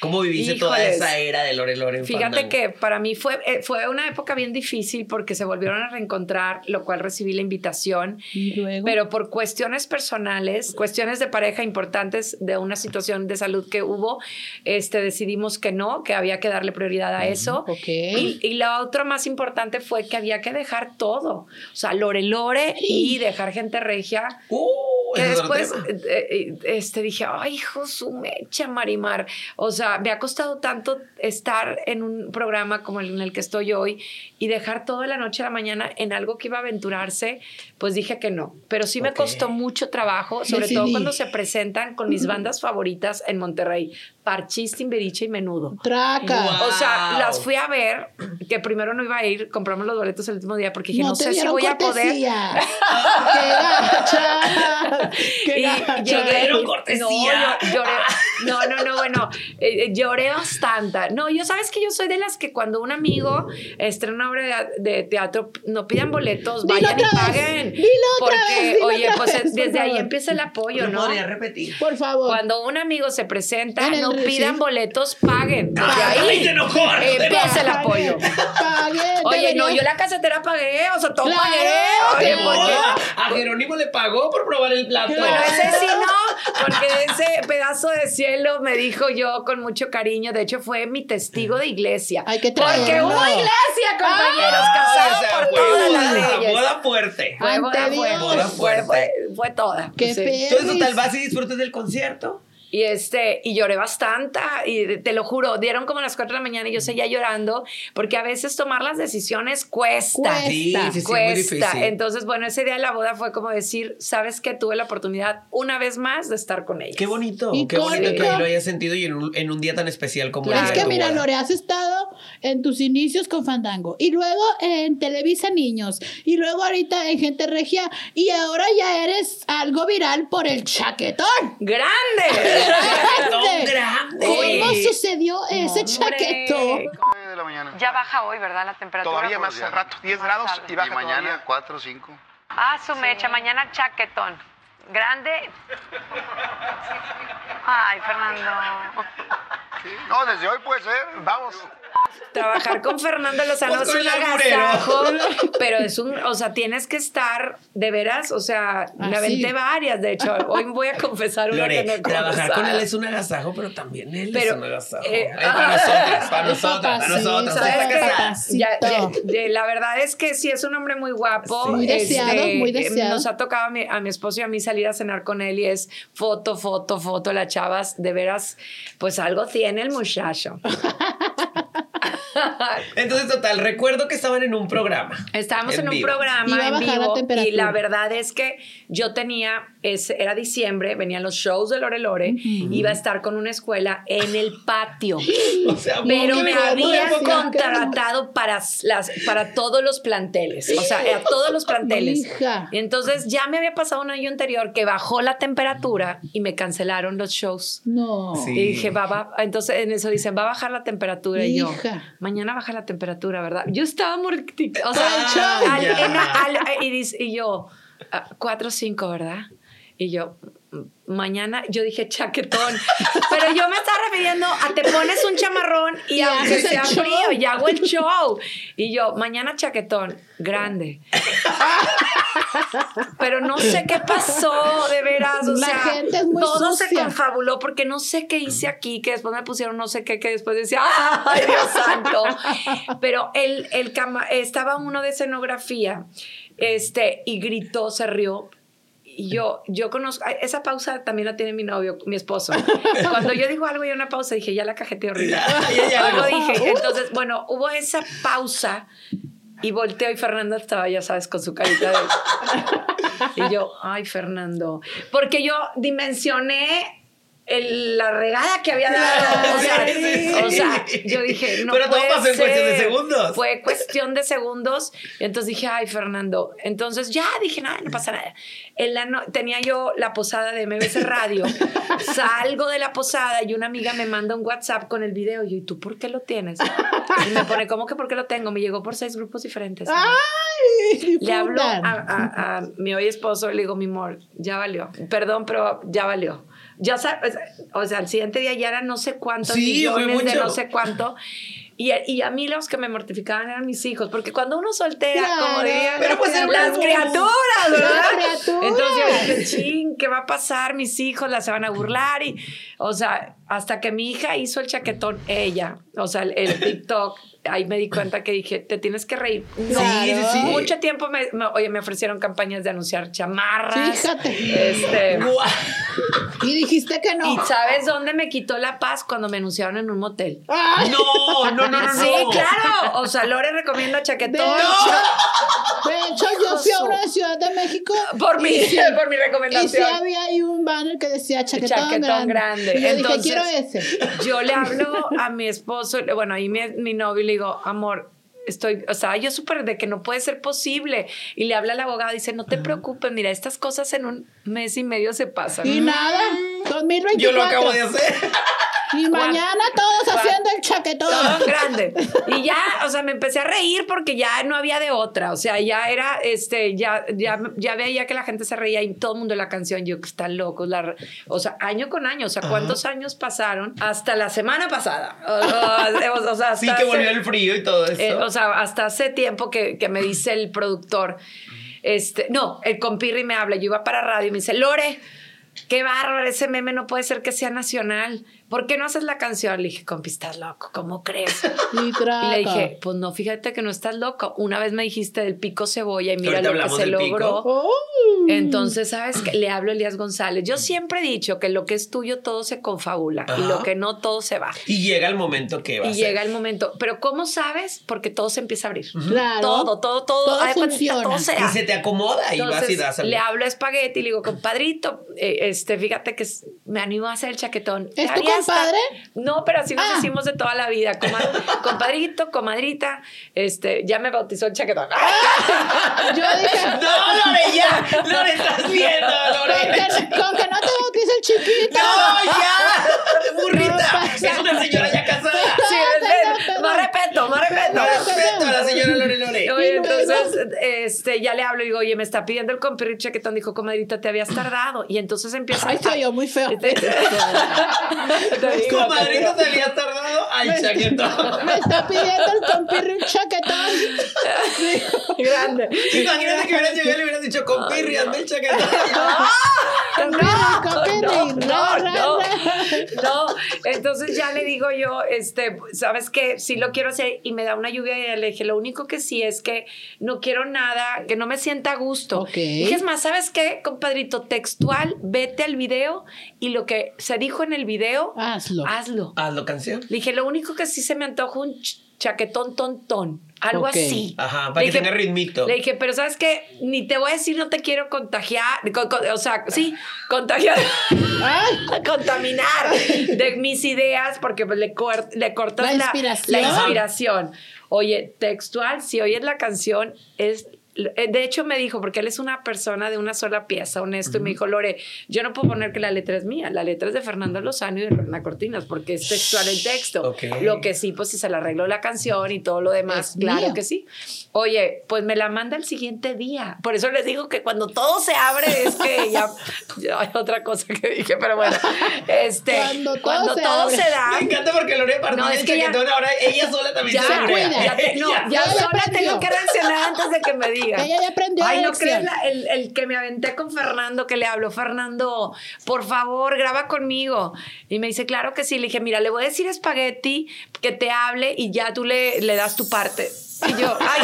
¿Cómo viviste toda Híjoles. esa era de Lore Lore en Fíjate Fandango? que para mí fue, eh, fue una época bien difícil porque se volvieron a reencontrar, lo cual recibí la invitación. Y luego. Pero por cuestiones personales, cuestiones de pareja importantes de una situación de salud que hubo, este, decidimos que no, que había que darle prioridad a eso. ok. Y, y la otra más importante fue que había que dejar todo. O sea, Lore Lore y dejar gente regia. Uh, Que después eh, eh, este, dije, ay, hijo, su mecha, Marimar. O sea, me ha costado tanto estar en un programa como el en el que estoy hoy y dejar toda la noche a la mañana en algo que iba a aventurarse, pues dije que no. Pero sí me costó mucho trabajo, sobre todo cuando se presentan con mis bandas favoritas en Monterrey, Parchís, Timbiriche y Menudo. Traca. Guau. O sea, Wow. las fui a ver, que primero no iba a ir, compramos los boletos el último día porque dije, no, te sé si voy a poder. cortesía. ¡Qué gacha! ¡Qué Y gacha! llegué. cortesía. No, yo- lloré. No, no, no, bueno, eh, eh, lloré bastante. No, yo sabes que yo soy de las que cuando un amigo estrena una obra de, de teatro, no pidan boletos, Dilo vayan y vez, paguen. dilo otra Porque, vez, dilo oye, otra pues vez, desde ahí favor. empieza el apoyo, ¿No ¿no? podría repetir? Por favor. Cuando un amigo se presenta, no pidan sí. boletos, paguen. Desde ¡Ay, ahí se enojó! empieza el apoyo. Pague, Oye, no, yo la casetera pagué, o sea, todo Claro, pagué. Oye, no. porque- A Jerónimo le pagó por probar el plato. Bueno, ese sí no, porque ese pedazo de cielo me dijo yo con mucho cariño. De hecho, fue mi testigo de iglesia. Hay que Porque traerlo. hubo iglesia, compañeros, Ay, casados o sea, por fue todas las boda, leyes. boda fuerte. Fue boda fuerte. Boda Fue, fuerte. fue, fue toda. Qué Sí. Entonces, total, vas y disfrutas del concierto. Y este, y lloré bastante, y te lo juro, dieron como las 4 de la mañana y yo seguía llorando, porque a veces tomar las decisiones cuesta. Cuesta. Sí, sí, sí, muy cuesta. difícil. Entonces, bueno, ese día de la boda fue como decir, sabes que tuve la oportunidad una vez más de estar con ella. Qué bonito, qué bonito que ahí lo hayas sentido y en un, en un día tan especial como Claro. el Es día que mira. Lore, has estado en tus inicios con Fandango y luego en Televisa Niños y luego ahorita en Gente Regia y ahora ya eres algo viral por el chaquetón. ¡Grande! ¡Chaquetón grande! ¿Cómo sucedió ese Hombre. chaquetón? de la mañana. Ya baja hoy, ¿verdad? La temperatura. Todavía más al rato, 10 grados y baja Y mañana todavía. 4 o 5. Ah, su mecha, mañana chaquetón. Grande. Ay, Fernando. Sí. No, desde hoy puede ser. Vamos. Trabajar con Fernando Lozano Pues es un agasajo, pero es un, o sea, tienes que estar de veras, o sea, me Ah, aventé sí. varias, de hecho, hoy voy a confesar una Lore, que no he trabajar con él es un agasajo, pero también él Pero, es un agasajo. eh, para nosotras, para nosotras, para nosotras. ¿Sabes. Ya, ya, ya, la verdad es que sí es un hombre muy guapo. Sí. Muy deseado, muy eh, deseado. Nos ha tocado a mi, a mi esposo y a mí salir a cenar con él y es foto, foto, foto. Las chavas, de veras, pues algo tiene el muchacho. Entonces, total, recuerdo que estaban en un programa. Estábamos en, un. Iba programa en la vivo y la verdad es que yo tenía, es, era diciembre, venían los shows de Lore Lore, iba a estar con una escuela en el patio. O sea, Pero muy me habían contratado para, las, para todos los planteles, o sea, a todos los planteles. Hija. Y entonces ya me había pasado un año anterior que bajó la temperatura y me cancelaron los shows. No. Sí. Y dije, va, va, entonces en eso dicen, va a bajar la temperatura. Y yo, Hija. mañana baja la temperatura, ¿verdad? Yo estaba mortificada. O sea, show. al- en- al- y, y yo, ah, cuatro o cinco, ¿verdad? Y yo, "Mm, mañana, yo dije chaquetón. Pero yo me estaba refiriendo a te pones un chamarrón y, Y aunque sea frío, y hago el show. Y yo, mañana chaquetón, grande. Pero no sé qué pasó, de veras. O La sea, gente es muy todo se confabuló porque no sé qué hice aquí, que después me pusieron no sé qué, que después decía, ¡ay, Dios santo! Pero el, el cama- estaba uno de escenografía este, y gritó, se rió. Y yo, yo conozco, esa pausa también la tiene mi novio, mi esposo. Cuando yo digo algo y una pausa, dije, ya la cajeteé horrible. Ya, ya, Algo ya. dije. Entonces, bueno, hubo esa pausa y volteo y Fernando estaba, ya sabes, con su carita de... Y yo, ay, Fernando. Porque yo dimensioné el- la regada que había dado. O sea, Sí. o sea, yo dije, no Pero todo pasó en cuestión de segundos. Fue cuestión de segundos. Y entonces dije, ay, Fernando. Entonces ya dije, nada, no pasa nada. En la no- tenía yo la posada de MBC Radio. Salgo de la posada y una amiga me manda un WhatsApp con el video. Y yo, ¿y tú por qué lo tienes? Y me pone, ¿cómo que por qué lo tengo? Me llegó por seis grupos diferentes. ¡Ay! Le hablo a, a- a mi hoy esposo, le digo, mi amor, ya valió. Perdón, pero ya valió. Ya sabes, o sea, al siguiente día ya eran no sé cuántos Sí, millones de no sé cuánto. Y, y a mí los que me mortificaban eran mis hijos, porque cuando uno soltera, como dirían Pero pues las luz. criaturas, ¿verdad? Las criaturas. Entonces yo dije, ching, ¿qué va a pasar? Mis hijos las se van a burlar. Y, o sea, hasta que mi hija hizo el chaquetón, ella, o sea, el, el TikTok, ahí me di cuenta que dije, te tienes que reír. No, Sí, sí, sí. Mucho tiempo, me, me- oye, me ofrecieron campañas de anunciar chamarras. Fíjate. Este. Y dijiste que no. y ¿sabes dónde me quitó la paz? Cuando me anunciaron en un motel. ¡Ay! No, no, no, no. Sí, no. claro. O sea, Lore recomienda De chaquetón. hecho, de hecho, fui a una Ciudad de México. Por mi, sí- por mi Y sí recomendación. había ahí un banner que decía chaquetón, Chaquetón grande. Y yo Entonces, dije, quiero ese. Yo le hablo a mi esposo, bueno, ahí mi, mi novio y le digo, amor, estoy, o sea, yo súper de que no puede ser posible. Y le habla al abogado y dice, no te preocupes, mira, estas cosas en un mes y medio se pasan. Y nada, 2024. Yo lo acabo de hacer. Y mañana todos Juan. haciendo el chaquetón. Todo grande. Y ya, o sea, me empecé a reír porque ya no había de otra. O sea, ya era, este, ya, ya, ya veía que la gente se reía y todo el mundo la canción. Yo, que están locos. La, o sea, año con año. O sea, ¿cuántos años pasaron? Hasta la semana pasada. O, o- o sea, Sí, que volvió hace- el frío y todo eso. eh, o sea, hasta hace tiempo que, que me dice el productor, este, no, el compirri me habla, yo iba para radio y me dice, Lore, qué bárbaro, ese meme no puede ser que sea nacional. ¿Por qué no haces la canción? Le dije, compi, estás loco, ¿cómo crees? Y le dije, pues no, fíjate que no estás loco. Una vez me dijiste del pico cebolla y mira lo que se logró. Oh. Entonces, ¿sabes qué? Le hablo a Elías González. Yo siempre he dicho que lo que es tuyo todo se confabula y lo que no todo se va. Y llega el momento que va Y a ser. llega el momento. Pero ¿cómo sabes? Porque todo se empieza a abrir. Claro. Todo, todo, todo. Todo funciona. Todo se Y se te acomoda y vas y Entonces, das a le hablo a Espagueti y le digo, compadrito, eh, este, fíjate que me animo a hacer el chaquetón. ¿Es tu compadre? No, pero así nos Ah. decimos de toda la vida. Coma- compadrito, comadrita, este, ya me bautizó el chaquetón. Yo dije, No, Lore, ya. Lore, estás viendo, con Lore. que, con que no te bautice el chiquito. No, ya. Burrita. No. Es una señora ya casada. Sí, es- perdón. más respeto, más respeto. No respeto a la señora Lore Lore. Entonces, este, ya le hablo y digo, oye, me está pidiendo el compirri chaquetón. Dijo, comadrita, te habías tardado. Y entonces empieza Ay, se muy feo. Te- te- te digo, Comadrito te habías tardado al chaquetón. Me está pidiendo el compirri un chaquetón. Grande. Imagínate que hubieras llegado y le hubieras dicho con pirri, hazme el chaquetón. No, Compirri, no, no, no. Entonces ya le digo yo, este, ¿sabes qué? Sí lo quiero hacer y me da una lluvia y le dije, lo único que sí es que no quiero nada, que no me sienta a gusto. Ok. Dije, es más, ¿sabes qué, compadrito? Textual, vete al video y lo que se dijo en el video, Hazlo. hazlo. Hazlo canción. Le dije, lo único que sí se me antoja un ch- chaquetón tontón, algo así. Ajá, para Le que dije- tenga ritmito. Le dije, pero ¿sabes qué? Ni te voy a decir, no te quiero contagiar, con- con- o sea, sí, contagiar, contaminar de mis ideas, porque pues, le, cor- le cortas La la, inspiración. Oye, textual, si oyes la canción, es... eh, De hecho, me dijo, porque él es una persona de una sola pieza, honesto, y me dijo, Lore, yo no puedo poner que la letra es mía, la letra es de Fernando Lozano y de Lorena Cortinas, porque es textual el texto. Lo que sí, pues si se le arregló la canción y todo lo demás, Es claro que sí. Oye, pues me la manda el siguiente día. Por eso les digo que cuando todo se abre es que ya, ya hay otra cosa que dije, pero bueno, este, Cuando cuando, todo todo, se se, abre. da, Me encanta porque Lore a partir No, es que ya- ahora ella sola también ya, se cuida. ya, te- no, ya sola tengo que reaccionar antes de que me diga. Ella ya aprendió Ay, no crees el, el que me aventé con Fernando, que le hablo, Fernando, por favor, graba conmigo. Y me dice, claro que sí. Le dije, mira, le voy a decir a Spaghetti que te hable y ya tú le, le das tu parte. Y yo, ay,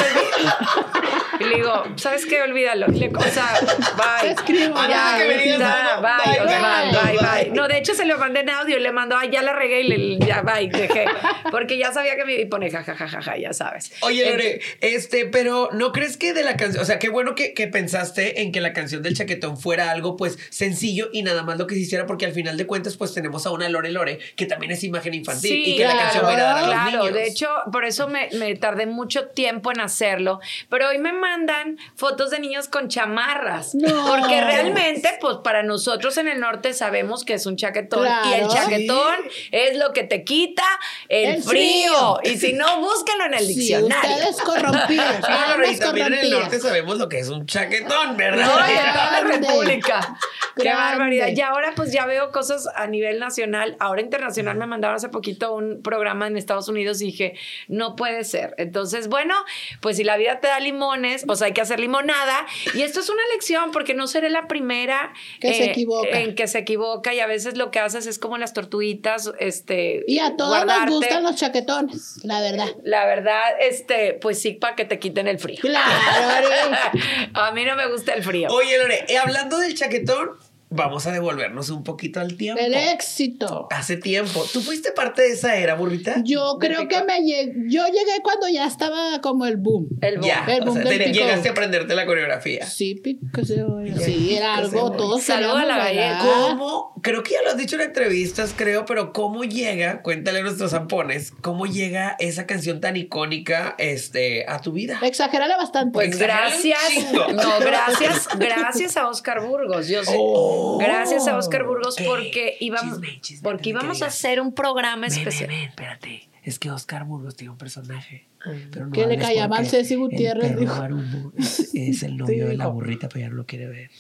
Y le digo, ¿sabes qué? Olvídalo. Le, o sea, bye. Te escribo, Ah, que me Ya, bye, Bye, o sea, bye, bye, bye, bye. No, de hecho se lo mandé en audio y le mandó, ay, ya la regué y le, ya, bye, dejé. Porque ya sabía que me y pone jajajaja, ya sabes. Oye, Eh, Lore, este, pero ¿no crees que de la canción, o sea, qué bueno que, que pensaste en que la canción del chaquetón fuera algo pues sencillo y nada más lo que se hiciera porque al final de cuentas pues tenemos a una Lore Lore que también es imagen infantil Sí, y que la canción va a agradar a los Claro, niños. de hecho, por eso me, me tardé mucho tiempo en hacerlo. Pero hoy me mandan fotos de niños con chamarras. No. Porque realmente, pues para nosotros en el norte sabemos que es un chaquetón. Y el chaquetón es lo que te quita el, El frío. frío. Y si no, búscalo en el Sí, diccionario. ustedes corrompidos. También en el norte sabemos lo que es un chaquetón, ¿verdad? No, y en toda la Grande. República. Qué barbaridad. Y ahora pues ya veo cosas a nivel nacional. Ahora internacional me mandaron hace poquito un programa en Estados Unidos y dije, no puede ser. Entonces, bueno, pues si la vida te da limones, pues hay que hacer limonada. Y esto es una lección porque no seré la primera eh, Que se equivoca. en que se equivoca y a veces lo que haces es como las tortuguitas, este... Y a todos guardarte. nos gustan los chaquetones, la verdad. La verdad, este, pues sí, para que te quiten el frío. Claro, a mí no me gusta el frío. Oye, Lore, eh, hablando del chaquetón, vamos a devolvernos un poquito al tiempo. El éxito. Hace tiempo. ¿Tú fuiste parte de esa era, burrita? Yo creo pico- que me llegué, yo llegué cuando ya estaba como el boom. El boom. Ya, El o boom sea, del te- pico. llegaste a aprenderte la coreografía. Sí, pico se. Sí, era algo, oye. todos Saludo a la galleta. ¿Cómo? Creo que ya lo has dicho en entrevistas, creo, pero ¿cómo llega, cuéntale a nuestros zampones, cómo llega esa canción tan icónica este, a tu vida? Exagérale bastante. Pues gracias. chingo. No, gracias, gracias a Oscar Burgos. Yo sé. Oh. Gracias a Oscar Burgos Eh, porque íbamos, chisme, chisme, porque íbamos a hacer un programa Ven, ven, especial. ven, espérate. Es que Oscar Burgos tiene un personaje. Pero no Que le porque Ceci Gutiérrez, El perro es, es el novio de la burrita, pero ya no lo quiere ver.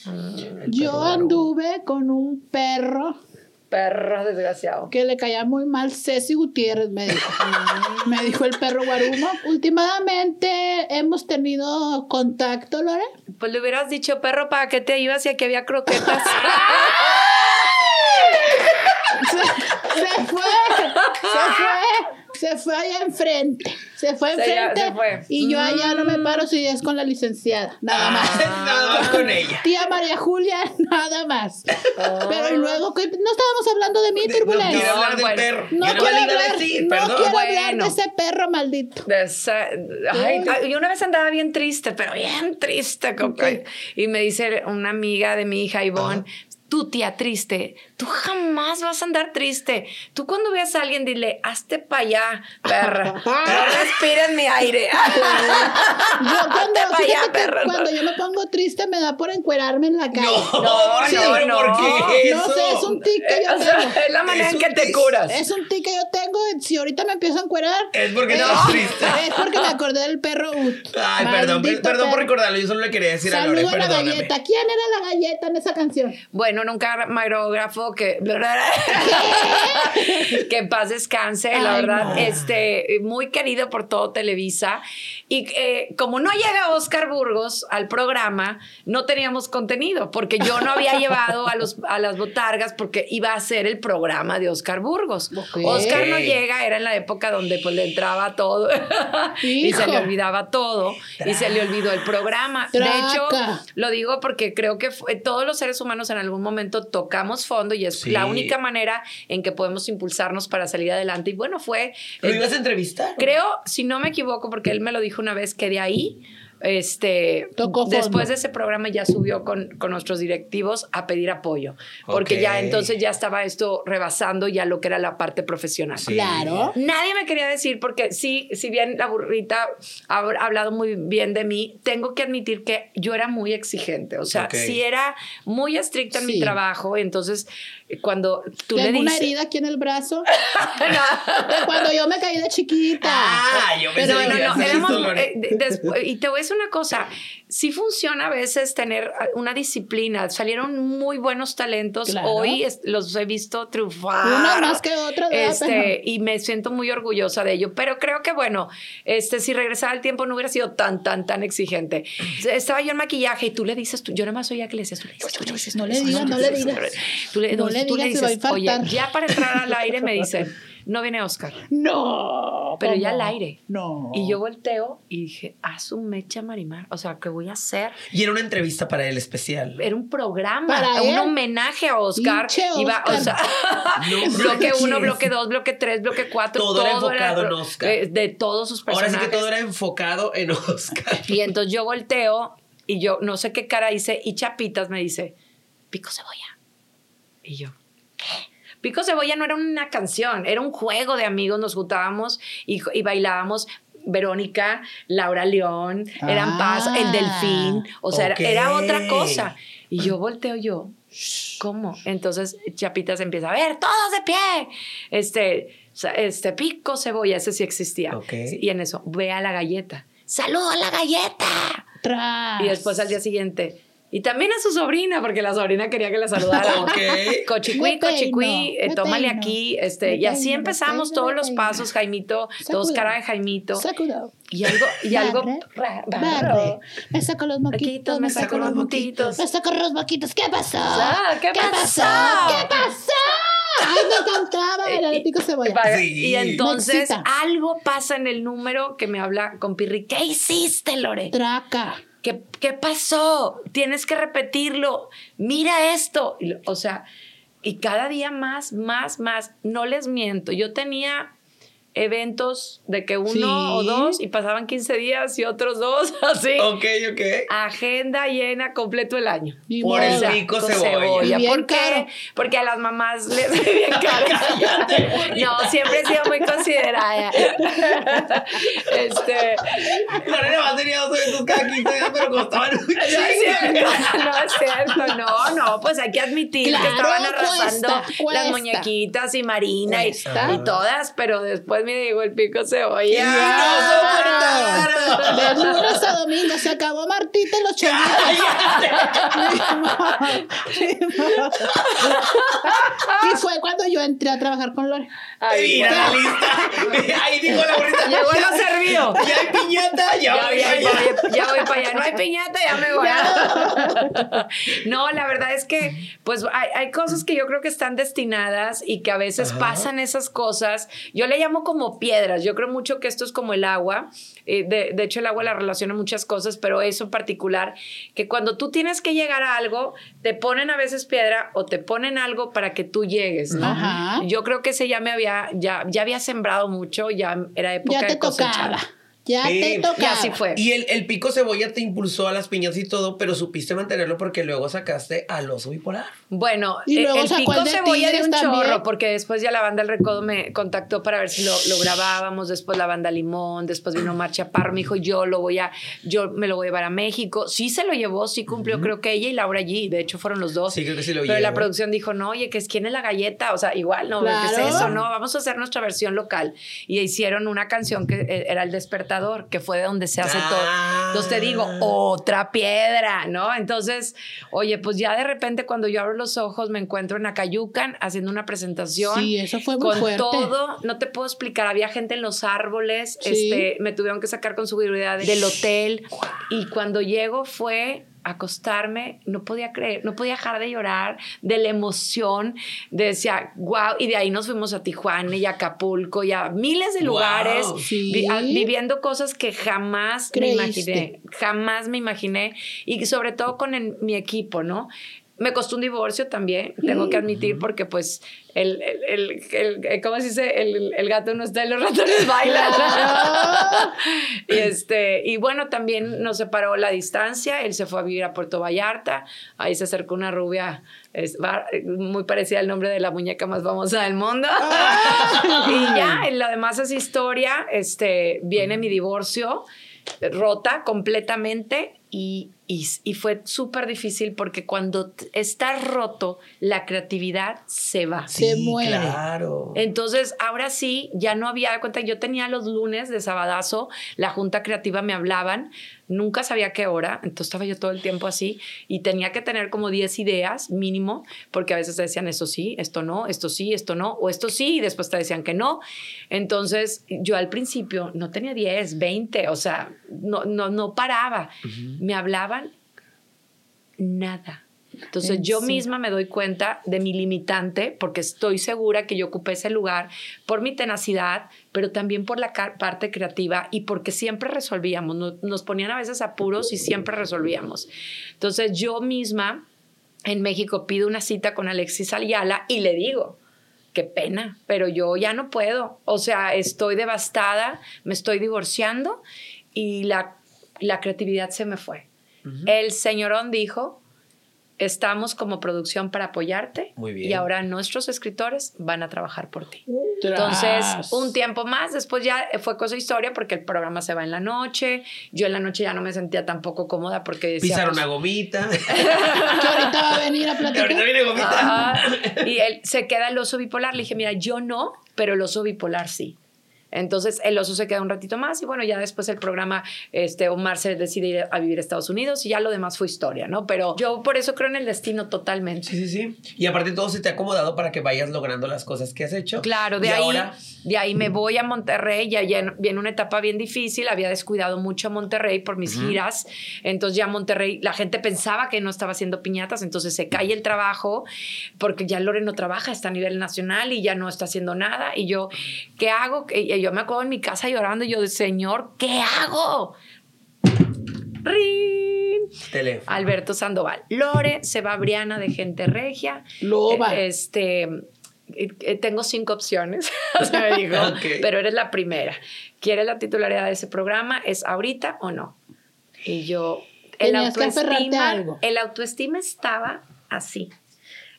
El Yo anduve con un perro Perro desgraciado. que le caía muy mal Ceci Gutiérrez, me dijo. me dijo el perro guarumo. Últimamente hemos tenido contacto, Lore. Pues le hubieras dicho, perro, ¿para qué te ibas y aquí había croquetas? Se, se fue, se fue, se fue allá enfrente. Se fue Se ya- enfrente. se fue. Y yo allá no me paro si es con la licenciada. Nada más. Ah, Nada más con ella. Tía María Julia, nada más. Pero y luego, ¿qué? no estábamos hablando de mí, De- no Turbulencia. quiero hablar del bueno. perro. No Yo quiero hablar, decir, no perdón. quiero hablar de ese perro maldito. De esa- ay, ay, yo una vez andaba bien triste, pero bien triste. como que- Y me dice una amiga de mi hija, Ivonne, tú tía triste, tú jamás vas a andar triste. Tú cuando veas a alguien, dile, hazte para allá, perra. No respires mi aire. Yo cuando, allá, perra. cuando yo me pongo triste me da por encuerarme en la calle. No, No, sí, no, no. ¿por qué eso? No sé, es un tic que yo O sea, tengo. es la manera Es en que te curas. Es un tic que yo tengo. Si ahorita me empiezo a encuerar. Es porque es- estás triste. Es porque me acordé del perro Ut. Ay, perdón, Maldito perdón por perro. recordarlo. Yo solo le quería decir a Lore, Saludo a la perdóname. galleta. ¿Quién era la galleta en esa canción? Bueno, nunca camarógrafo que que en paz descanse, la Ay, verdad, no. este muy querido por todo Televisa y eh, como no llega Oscar Burgos al programa, no teníamos contenido porque yo no había llevado a los a las botargas porque iba a ser el programa de Oscar Burgos. Oscar no llega, era en la época donde pues le entraba todo y se le olvidaba todo y se le olvidó el programa. De hecho, lo digo porque creo que fue- todos los seres humanos en algún momento tocamos fondo y es Sí. la única manera en que podemos impulsarnos para salir adelante. Y bueno, fue... ¿Lo eh, ibas a entrevistar? creo, si no me equivoco, porque él me lo dijo una vez, que de ahí... Este, Tocó fondo. después de ese programa ya subió con, con nuestros directivos a pedir apoyo, porque ya entonces ya estaba esto rebasando ya lo que era la parte profesional. Sí. Claro. Nadie me quería decir, porque sí, si bien la burrita ha ha hablado muy bien de mí, tengo que admitir que yo era muy exigente. O sea, Ok. sí era muy estricta en mi trabajo. Entonces, cuando tú le Tengo una dices. herida aquí en el brazo. No. de cuando yo me caí de chiquita. Ah, yo pensé Pero no, no, a éramos- eh, después- y te voy a decir una cosa, sí funciona a veces tener una disciplina. Salieron muy buenos talentos. Claro. Hoy es- los he visto triunfar. Una más que ¿verdad? Este, y me siento muy orgullosa de ello. Pero creo que, bueno, este, si regresara al tiempo no hubiera sido tan, tan, tan exigente. Estaba yo en maquillaje y tú le dices, tú, yo nada más oía que le decías, tú le dices, tú le dices, No le digas, no le digas. Tú le, No digas, dices, oye, ya para entrar al aire me dicen, no viene Oscar. No. Pero ya al aire. No. Y yo volteo y dije, haz un mecha Marimar. O sea, ¿qué voy a hacer? Y era una entrevista para él especial. Era un programa, Para un él. homenaje a Oscar. Pinche Iba, o sea, No bloque uno, bloque dos, bloque tres, bloque cuatro. Todo era enfocado en Oscar. eh, De, todos sus Ahora personajes. sí que todo era enfocado en Oscar. Y entonces yo volteo y yo no sé qué cara hice y Chapitas me dice, pico cebolla. Y yo, ¿qué? Pico cebolla no era una canción, era un juego de amigos, nos juntábamos y, y bailábamos. Verónica, Laura León, eran Ah. Paz, el Delfín, o sea, era- otra cosa. Y yo volteo yo, ¿cómo? Entonces Chapitas empieza, a ver, todos de pie. Este, este pico cebolla, ese sí existía. Y en eso, ve a la galleta. ¡Salud a la galleta! Tras. Y después al día siguiente. Y también a su sobrina, porque la sobrina quería que la saludara. Ok. Cochicuí, cochicuí, eh, tómale aquí. Este, y así empezamos todos los pasos, Jaimito, Sacudo. dos caras de Jaimito. Sacudo. Y algo, y algo Barre, barre. raro. Me saco los moquitos, me saco los moquitos. Me saco los moquitos. ¿Qué pasó? Ah, ¿qué pasó? ¿Qué pasó? Ay, me encantaba de pico cebolla. Sí. Y entonces algo pasa en el número que me habla con Pirri. ¿Qué hiciste, Lore? Traca. ¿Qué, pasó? Tienes que repetirlo. Mira esto. O sea, y cada día más, más, más. No les miento. Yo tenía eventos de que uno Sí. o dos y pasaban 15 días y otros dos, así. Ok, ok. Agenda llena completo el año. Ni Por el con cebolla. Y bien ¿Por qué? caro. Porque a las mamás les bien caro. no, siempre he sido muy considerada. este, Lorena más tenía dos eventos cada 15 días, pero costaban un no es cierto, no es cierto, no, no, pues hay que admitir que estaban arrasando cuesta, cuesta. las muñequitas y Marina y, y todas, pero después me llegó el pico cebolla. Claro. De lunes a domingo se acabó Martita y los chonitos. y fue cuando yo entré a trabajar con Lore. Ay, Mira la lista. Ahí dijo la bonita. Llegó lo servido. Ya hay piñata, ya, Ya, voy ya, allá. voy, ya voy para allá. No hay piñata, ya me voy. No, la verdad es que, pues, hay, hay cosas que yo creo que están destinadas y que a veces Ajá. pasan esas cosas. Yo le llamo como piedras. Yo creo mucho que esto es como el agua. Eh, de, de hecho, el agua la relaciona muchas cosas, pero eso en particular, que cuando tú tienes que llegar a algo, te ponen a veces piedra o te ponen algo para que tú llegues, ¿no? Ajá. Yo creo que ese ya me había, ya, ya había sembrado mucho, ya era época Ya te de cosechar. tocaba. Ya Sí, te y tocaba. Y así fue. Y el, el pico cebolla te impulsó a las piñas y todo, pero supiste mantenerlo porque luego sacaste al oso bipolar. Bueno, Y eh, luego el pico el cebolla de un también. chorro, porque después ya la banda El Recodo me contactó para ver si lo, lo grabábamos, después la banda Limón, después vino Mar Chaparro, me dijo, yo lo voy a, yo me lo voy a llevar a México. Sí se lo llevó, sí cumplió, creo que ella y Laura allí, de hecho fueron los dos. Sí, creo que sí lo Pero la producción dijo, no, oye, que es quién es la galleta, o sea, igual, no, ¿qué es eso? No, vamos a hacer nuestra versión local. Y hicieron una canción que eh, era El Que fue de donde se hace Ah. todo. Entonces te digo, otra piedra, ¿no? Entonces, oye, pues ya de repente cuando yo abro los ojos me encuentro en Acayucan haciendo una presentación. Sí, eso fue muy con fuerte. todo, no te puedo explicar, había gente en los árboles, Sí. este, me tuvieron que sacar con seguridad del hotel y cuando llego fue acostarme, no podía creer, no podía dejar de llorar de la emoción, decía, wow, y de ahí nos fuimos a Tijuana y a Acapulco y a miles de lugares, Sí. vi- a- viviendo cosas que jamás Creíste. me imaginé, jamás me imaginé, y sobre todo con el- mi equipo, ¿no? Me costó un divorcio también, tengo que admitir, porque pues el, el, el, ¿cómo se dice? El, gato no está y los ratones bailan. Y, este, y bueno, también nos separó la distancia, él se fue a vivir a Puerto Vallarta, ahí se acercó una rubia es, muy parecida al nombre de la muñeca más famosa del mundo. y ya, lo demás es historia, este, viene mi divorcio rota completamente y, y, y fue súper difícil porque cuando estás roto, la creatividad se va. Se muere. Claro. Entonces, ahora sí, ya no había de cuenta. Yo tenía los lunes de sabadazo, la junta creativa me hablaban, nunca sabía qué hora, entonces estaba yo todo el tiempo así y tenía que tener como 10 ideas mínimo, porque a veces te decían esto sí, esto no, esto sí, esto no, o esto sí, y después te decían que no. Entonces, yo al principio no tenía 10, 20, o sea, no, no, no paraba. Me hablaban nada. Entonces En yo misma me doy cuenta de mi limitante porque estoy segura que yo ocupé ese lugar por mi tenacidad, pero también por la parte creativa y porque siempre resolvíamos. Nos, nos ponían a veces apuros y siempre resolvíamos. Entonces yo misma en México pido una cita con Alexis Ayala y le digo, qué pena, pero yo ya no puedo. O sea, estoy devastada, me estoy divorciando y la, la creatividad se me fue. El señorón dijo, estamos como producción para apoyarte Muy bien. y ahora nuestros escritores van a trabajar por ti. Tras. Entonces, un tiempo más, después ya fue cosa historia porque el programa se va en la noche. Yo en la noche ya no me sentía tampoco cómoda porque decía... Pisaron pues, una gomita. Que ahorita va a venir a Y platicar. ahorita viene gomita. Y él se queda el oso bipolar. Le dije, mira, yo no, pero el oso bipolar sí. Entonces el oso se queda un ratito más y bueno, ya después el programa, este, Omar se decide ir a vivir a Estados Unidos y ya lo demás fue historia, ¿no? Pero yo por eso creo en el destino totalmente. Sí, sí, sí. Y aparte todo se te ha acomodado para que vayas logrando las cosas que has hecho. Claro, de Y ahí, ahora, de ahí me voy a Monterrey, ya ya viene una etapa bien difícil, había descuidado mucho a Monterrey por mis giras, entonces ya Monterrey, la gente pensaba que no estaba haciendo piñatas, entonces se cae el trabajo, porque ya Lore no trabaja, está a nivel nacional y ya no está haciendo nada, y yo, ¿qué hago? Y yo me acuerdo en mi casa llorando, y yo, Señor, ¿qué hago? ¡Rin! teléfono. Alberto Sandoval. Lore, se va Briana de Gente Regia. Loba. Eh, Este, eh, eh, tengo cinco opciones, o sea, me dijo, pero eres la primera. ¿Quieres la titularidad de ese programa? ¿Es ahorita o no? Y yo, el autoestima, algo. el autoestima estaba así.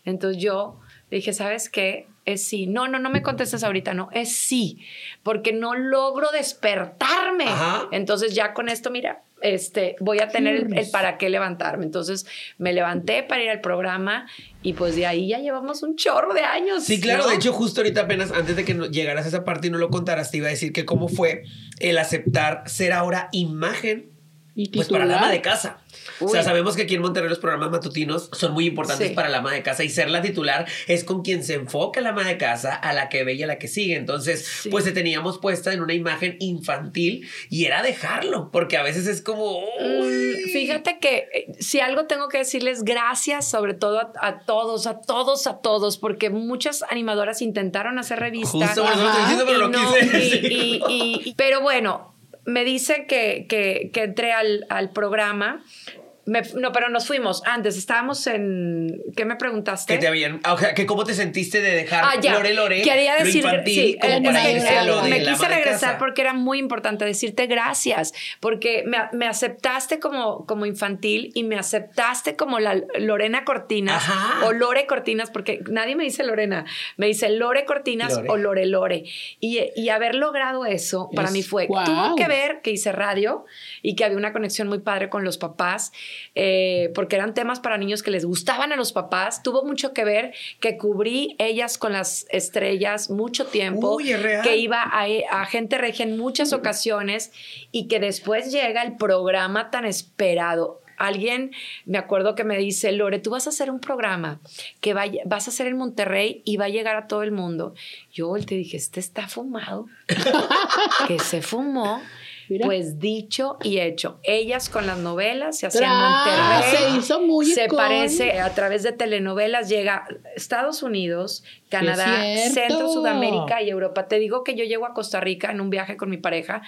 Entonces yo dije, ¿sabes qué? Es sí. No, no, no me contestes ahorita, no, es sí, porque no logro despertarme. Ajá. Entonces ya con esto, mira, este, voy a tener el, el para qué levantarme. Entonces me levanté para ir al programa y pues de ahí ya llevamos un chorro de años. Sí, claro, ¿no? de hecho justo ahorita apenas antes de que no- llegaras a esa parte y no lo contaras, te iba a decir que cómo fue el aceptar ser ahora imagen Y Pues para la ama de casa. O sea, sabemos que aquí en Monterrey los programas matutinos son muy importantes Sí. para la ama de casa y ser la titular es con quien se enfoca la ama de casa, a la que ve y a la que sigue. Entonces, Sí. pues te teníamos puesta en una imagen infantil y era dejarlo, porque a veces es como... Mm, Fíjate que eh, si algo tengo que decirles gracias, sobre todo a, a todos, a todos, a todos, porque muchas animadoras intentaron hacer revistas. Justo Ajá. diciendo, pero no, y- y- pero bueno, me dice que, que, que entré al, al programa. Me- no, pero nos fuimos. Antes estábamos en. ¿Qué me preguntaste? Que te habían, o sea, que cómo te sentiste de dejar Ah, ya. Lore Lore Quería lo decir, infantil sí, como el- para a lo me quise regresar casa. porque era muy importante decirte gracias, porque me, me aceptaste como, como infantil y me aceptaste como la Lorena Cortinas Ajá. o Lore Cortinas, porque nadie me dice Lorena, me dice Lore Cortinas Lore. o Lore Lore. Y, y haber logrado eso para mí fue, guau. tuvo que ver que hice radio y que había una conexión muy padre con los papás, eh, porque eran temas para niños que les gustaban a los papás. Tuvo mucho que ver que cubrí ellas con las estrellas mucho tiempo, Uy, que iba a, a gente regia en muchas ocasiones y que después llega el programa tan esperado. Alguien, me acuerdo que me dice, Lore, tú vas a hacer un programa que vaya- vas a hacer en Monterrey y va a llegar a todo el mundo. Yo te dije, este está fumado. que se fumó. Mira. Pues dicho y hecho. Ellas con las novelas se hacían Monterrey. se hizo muy Se parece a través de telenovelas, llega Estados Unidos, Canadá. Centro, Sudamérica y Europa. Te digo que yo llego a Costa Rica en un viaje con mi pareja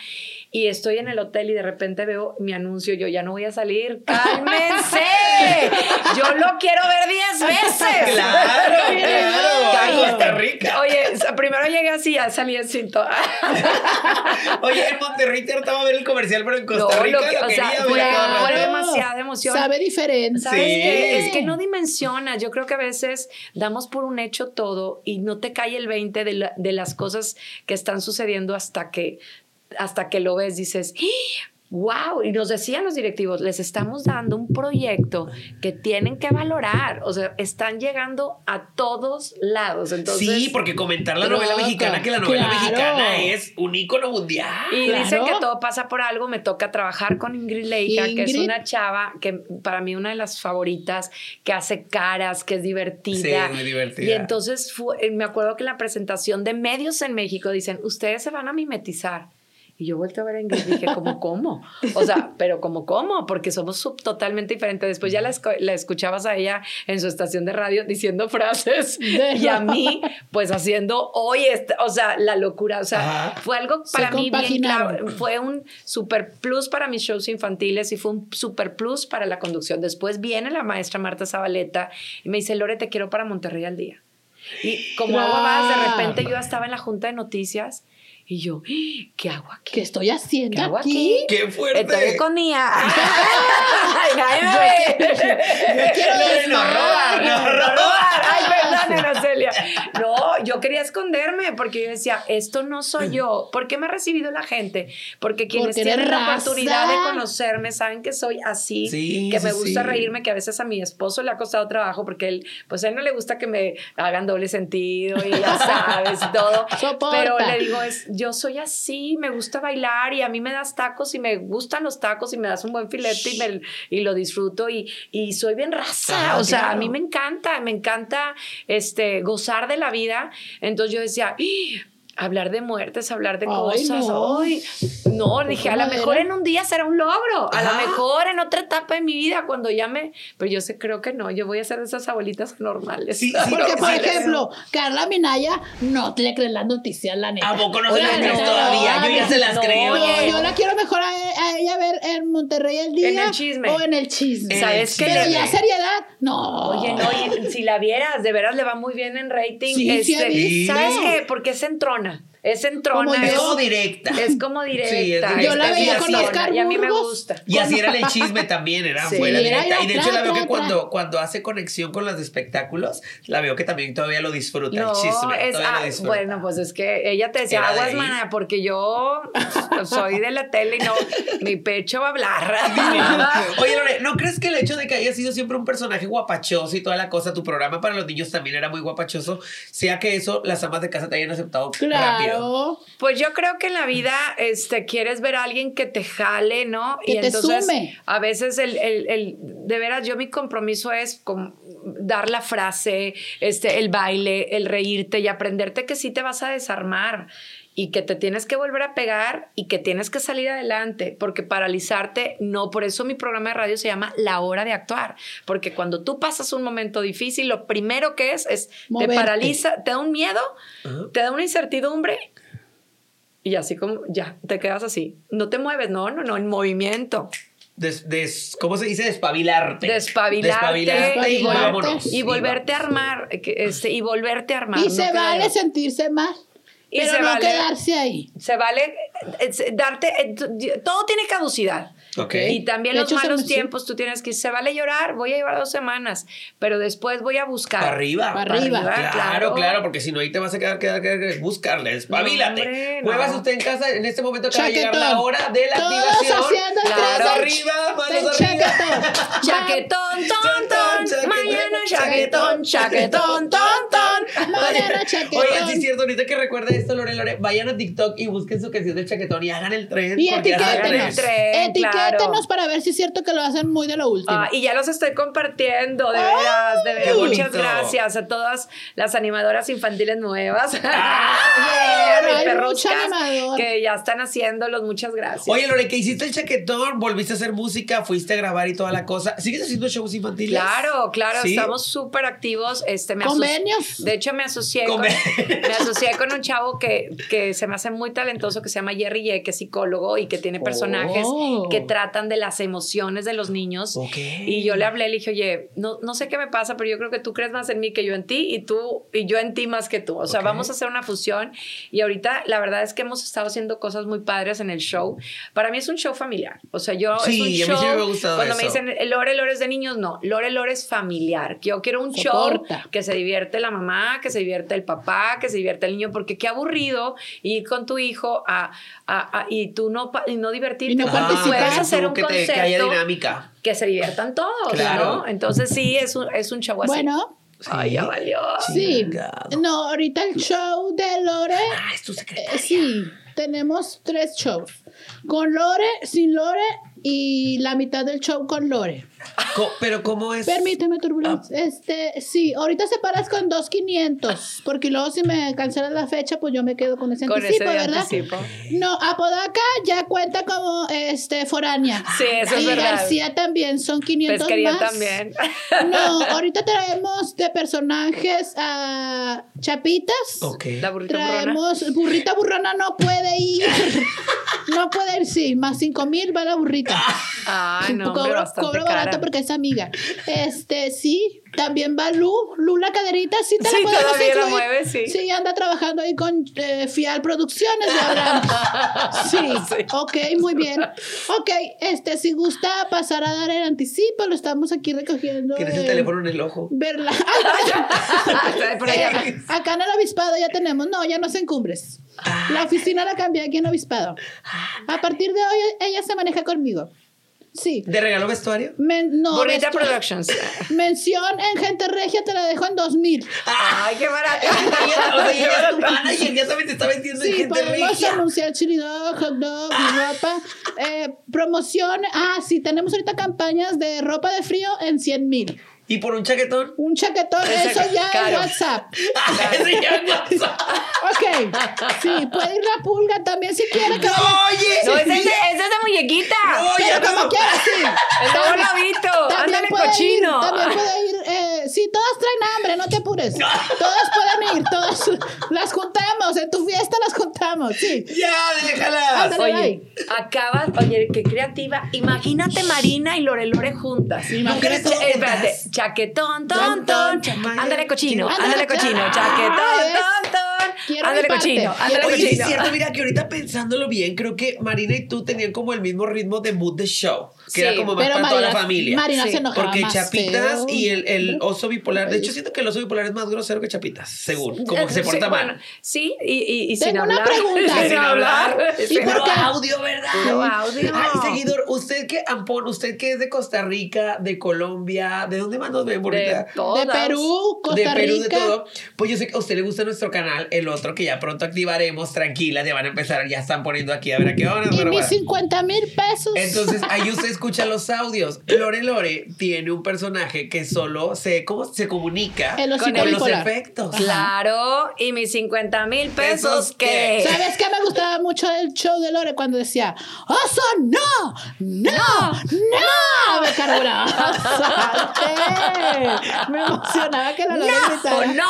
y estoy en el hotel y de repente veo mi anuncio. Yo ya no voy a salir. ¡Cálmense! Yo lo quiero ver 10 veces. Claro, claro. Costa Rica. Oye, primero llegué así, ya salí en cinto. Oye, en Monterrey te hartaba ver el comercial, pero en No, Costa Rica lo que- lo o sea, ver demasiada emoción. Sabe diferente. ¿Sabes Sí. qué? Es que no dimensionas. Yo creo que a veces damos por un hecho todo y no te cae el 20 de, la- de las cosas que están sucediendo hasta que, hasta que lo ves. Dices, wow. Y nos decían los directivos, les estamos dando un proyecto que tienen que valorar. O sea, están llegando a todos lados. Entonces, sí, porque comentar la novela mexicana, que la novela claro. mexicana es un ícono mundial. Y Claro. dicen que todo pasa por algo. Me toca trabajar con Ingrid Leija, que es una chava que para mí una de las favoritas, que hace caras, que es divertida. Sí, es muy divertida. Y entonces fue- eh, me acuerdo que en la presentación de medios en México dicen, ustedes se van a mimetizar. Y yo vuelto a ver a Ingrid y dije, ¿cómo cómo? O sea, pero ¿cómo cómo? Porque somos sub- totalmente diferentes. Después ya la, escuchabas a ella en su estación de radio diciendo frases y a mí, pues haciendo hoy, este- o sea, la locura. O sea, Ajá. fue algo Se para mí bien claro. Fue un super plus para mis shows infantiles y fue un super plus para la conducción. Después viene la maestra Marta Zabaleta y me dice, Lore, te quiero para Monterrey al día. Y como vas, de repente yo estaba en la junta de noticias y yo, "¡Ah! ¿qué hago aquí? ¿Qué estoy haciendo ¿Qué hago aquí? aquí? ¡Qué fuerte! Estoy con Nia. Ay, nadie me ve. quiero Lore, no robar, no No robar. robar. Ay, perdón, Ana Celia. No, yo quería esconderme porque yo decía, esto no soy yo. ¿Por qué me ha recibido la gente? Porque quienes Porque tienen la raza. oportunidad de conocerme saben que soy así, Sí, que sí, me gusta sí. reírme, que a veces a mi esposo le ha costado trabajo porque él, pues a él no le gusta que me hagan doble sentido y ya sabes, y todo. Soporta. Pero le digo, es, yo soy así, me gusta bailar y a mí me das tacos y me gustan los tacos y me das un buen filete y, me- y lo disfruto y, y soy bien raza. Ah, o sea, a mí me encanta, me encanta este, gozar de la vida. Entonces yo decía, "Ih, hablar de muertes, hablar de Ay, cosas. no. Ay, no, dije, a lo mejor en un día será un logro, a lo mejor en otra etapa de mi vida, cuando ya me... Pero yo sé, creo que no, yo voy a ser de esas abuelitas normales. Sí, sí, Porque, por ejemplo, Carla Minaya no te le crees las noticias, la neta. ¿A poco no se las Oye, crees no, todavía? Yo ya se las no, creo. oye, Yo la quiero mejor a, a ella ver en Monterrey el día. En el chisme. O en el chisme. En ¿Sabes qué? Pero ya seriedad, no. Oye, no, y si la vieras, de veras le va muy bien en rating. Sí, Este. ¿Sabes qué? Porque es entrona. Es entrona. Como Es yo. como directa. Es como directa. Sí, es directa. Yo la veía con. Oscar Y a mí me gusta. Y así era el chisme también, era Sí, fuera era directa. Y de hecho tra, la veo tra, que tra. cuando, cuando hace conexión con las de espectáculos, la veo que también todavía lo disfruta No, el chisme. es, todavía lo disfruta. bueno, pues es que ella te decía, aguas, mana, porque yo soy de la tele y no, mi pecho va a hablar. Oye, Lore, ¿no crees que el hecho de que haya sido siempre un personaje guapachoso y toda la cosa, tu programa para los niños también era muy guapachoso, sea que eso las amas de casa te hayan aceptado rápido? Claro. Pues yo creo que en la vida este, quieres ver a alguien que te jale, ¿no? Que te sume. A veces el, el- el- de veras, yo mi compromiso es con dar la frase, este, el baile, el reírte y aprenderte que sí te vas a desarmar y que te tienes que volver a pegar y que tienes que salir adelante, porque paralizarte, no, por eso mi programa de radio se llama La Hora de Actuar, porque cuando tú pasas un momento difícil, lo primero que es, es te paraliza, te da un miedo, te da una incertidumbre y así como ya te quedas así. No te mueves, no, no, no, en movimiento. Des- des- ¿Cómo se dice? Despabilarte. Despabilarte, Despabilarte y y vol- vámonos. Y volverte a armar, este, y volverte a armar. Y no se queda vale de- sentirse mal. Y pero se no vale- quedarse ahí. Se vale eh, eh, darte, eh, todo tiene caducidad. Y también De los hecho, malos me- tiempos, tú tienes que, se vale llorar, voy a llevar dos semanas, pero después voy a buscar. Para arriba. Para arriba. Claro, claro, porque si no ahí te vas a quedar, quedar, quedar, buscarle. No, hombre, Muevas no. usted en casa, en este momento acaba de llegar la hora de la Todos activación. haciendo el Claro. Arriba, manos arriba. chaquetón. Chaquetón, ton, ton, mañana chaquetón, chaquetón, ton, ton. Mañana chaquetón. Sí es cierto, ahorita que recuerda esto, Lore, Lore, vayan a TikTok y busquen su canción del chaquetón y hagan el tren. Y etiquétenos. el tren. tren, Para ver si es cierto que lo hacen muy de lo último. Ah, y ya los estoy compartiendo, de ¡Ay! veras, de veras. Muchas bonito. gracias a todas las animadoras infantiles nuevas. Perruscas mucho animador. que ya están haciéndolos. Muchas gracias. Oye, Lore, que hiciste el chaquetón, volviste a hacer música, fuiste a grabar y toda la cosa. ¿Sigues haciendo shows infantiles? Claro, claro, ¿Sí? estamos súper activos. Este, me ¿Convenios? De hecho, me asocié, con, me asocié con un chavo que, que se me hace muy talentoso, que se llama Jerry Ye, que es psicólogo y que tiene personajes Oh. que tratan de las emociones de los niños. Ok. Y yo le hablé, le dije, oye, no, no sé qué me pasa, pero yo creo que tú crees más en mí que yo en ti y tú y yo en ti más que tú. O sea, Ok. vamos a hacer una fusión. Y ahorita la verdad es que hemos estado haciendo cosas muy padres en el show. Para mí es un show familiar. O sea, yo Sí, es un a mí sí show. me ha gustado cuando me eso. dicen Lore, Lore es de niños, no. Lore, Lore es familiar. Yo quiero un Soporta. show que se divierte la mamá, que se divierte el papá, que se divierte el niño, porque qué aburrido ir con tu hijo a, a- a- y tú no, y no divertirte. Y no participar. Puedes hacer un que, te- concepto que haya dinámica. que se diviertan todos, Claro. ¿no? Entonces sí, es un, es un show así. Bueno, Ay, ya valió. sí. Chingado. No, ahorita el show de Lore. Ah, es tu eh, secretaria. sí, tenemos tres shows. Con Lore, sin Lore y la mitad del show con Lore. Co- pero ¿cómo es? Permíteme, turbulencia. Este, sí, ahorita separas con 2.500, porque luego si me cancelas la fecha, pues yo me quedo con ese Con anticipo, ese ¿verdad? anticipo. No, Apodaca ya cuenta como este foránea. Sí, eso es y verdad. García también, son 500 Pesquería más. también. No, ahorita traemos de personajes a Chapitas. Ok. La burrita burrona. Traemos, burrita burrona no puede ir. No puede ir, sí. Más cinco mil va la burrita. Ay, no, cobro bastante cobro cara. Barato porque es amiga. Este, sí. También va Lu. Lu la caderita, sí te Sí, la podemos todavía la mueve, sí. Sí, anda trabajando ahí con eh, Fial Producciones, hablamos. Sí. ok, muy bien. Ok, este, si gusta pasar a dar el anticipo, lo estamos aquí recogiendo. Tienes el teléfono en el ojo. Verla. Eh, acá en el obispado ya tenemos, no, ya no se encumbres. Ah. La oficina la cambié aquí en obispado. A partir de hoy ella se maneja conmigo. Sí. ¿De regalo vestuario? Men- no, Burrita vestu- Productions. Mención en Gente Regia te la dejo en 2000. Ay, qué barato. o sea, ya también te está vendiendo en Sí, gente podemos regia. anunciar chili dog, hot dog, y ropa. Eh, promoción. Ah, sí, tenemos ahorita campañas de ropa de frío en 100 mil. ¿Y por un chaquetón? Un chaquetón, eso ya caro. en WhatsApp. Ese ya es WhatsApp. Ok. Sí, puede ir la pulga también si quiere. que vaya- Oye, No, ese es de, ese es de muñequita. No, Pero ya como no. quiera, sí. También Ándale, puede cochino. Ir, también puede ir. Eh, sí, todas traen hambre, no te apures. Todas pueden ir, todas las juntamos. En tu fiesta las juntamos, sí. Ya, déjala. Ándale. Oye, Bye. acabas, oye, qué creativa. Imagínate Marina y Lore Lore juntas. Imagínate eh, espérate, chaquetón, ton, Ton. Ándale, cochino, Ándale, cochino. Chaquetón, ton, ton. Quiero Ándale, cochino, ándale, Oye, sí es cochino. cierto, mira que ahorita pensándolo bien, creo que Marina y tú tenían como el mismo ritmo de mood de show, que Sí, era como más para toda la Marina, familia. Marina Sí, se enojaba Porque más Chapitas feo. y el, el oso bipolar, de hecho siento que el oso bipolar es más grosero que Chapitas, según, como que se Sí, porta bueno, mal. sí, y, y, y sin Tengo una hablar. pregunta. Sin hablar. ¿Y Sin por qué? audio, ¿verdad? Audio. Ay, seguidor, usted que, Ampón, usted que es de Costa Rica, de Colombia, ¿de dónde más nos ven, bonita? De. De Perú, Costa de Perú, Rica. de todo. Pues yo sé que a usted le gusta nuestro canal, el otro que ya pronto activaremos, tranquila, ya van a empezar, ya están poniendo aquí a ver a qué hora. Y mis bueno. 50 mil pesos. Entonces ahí usted escucha los audios. Lore Lore tiene un personaje que solo se, ¿cómo? se comunica El con los efectos. Claro, y mis 50 mil pesos. ¿qué? ¿Sabes qué me gustaba mucho del show de Lore cuando decía, ¡Oso, no! ¡No! ¡No! Me carburaba. ¡Salte! Me emocionaba que la Lore ¡No! gritara. ¡No!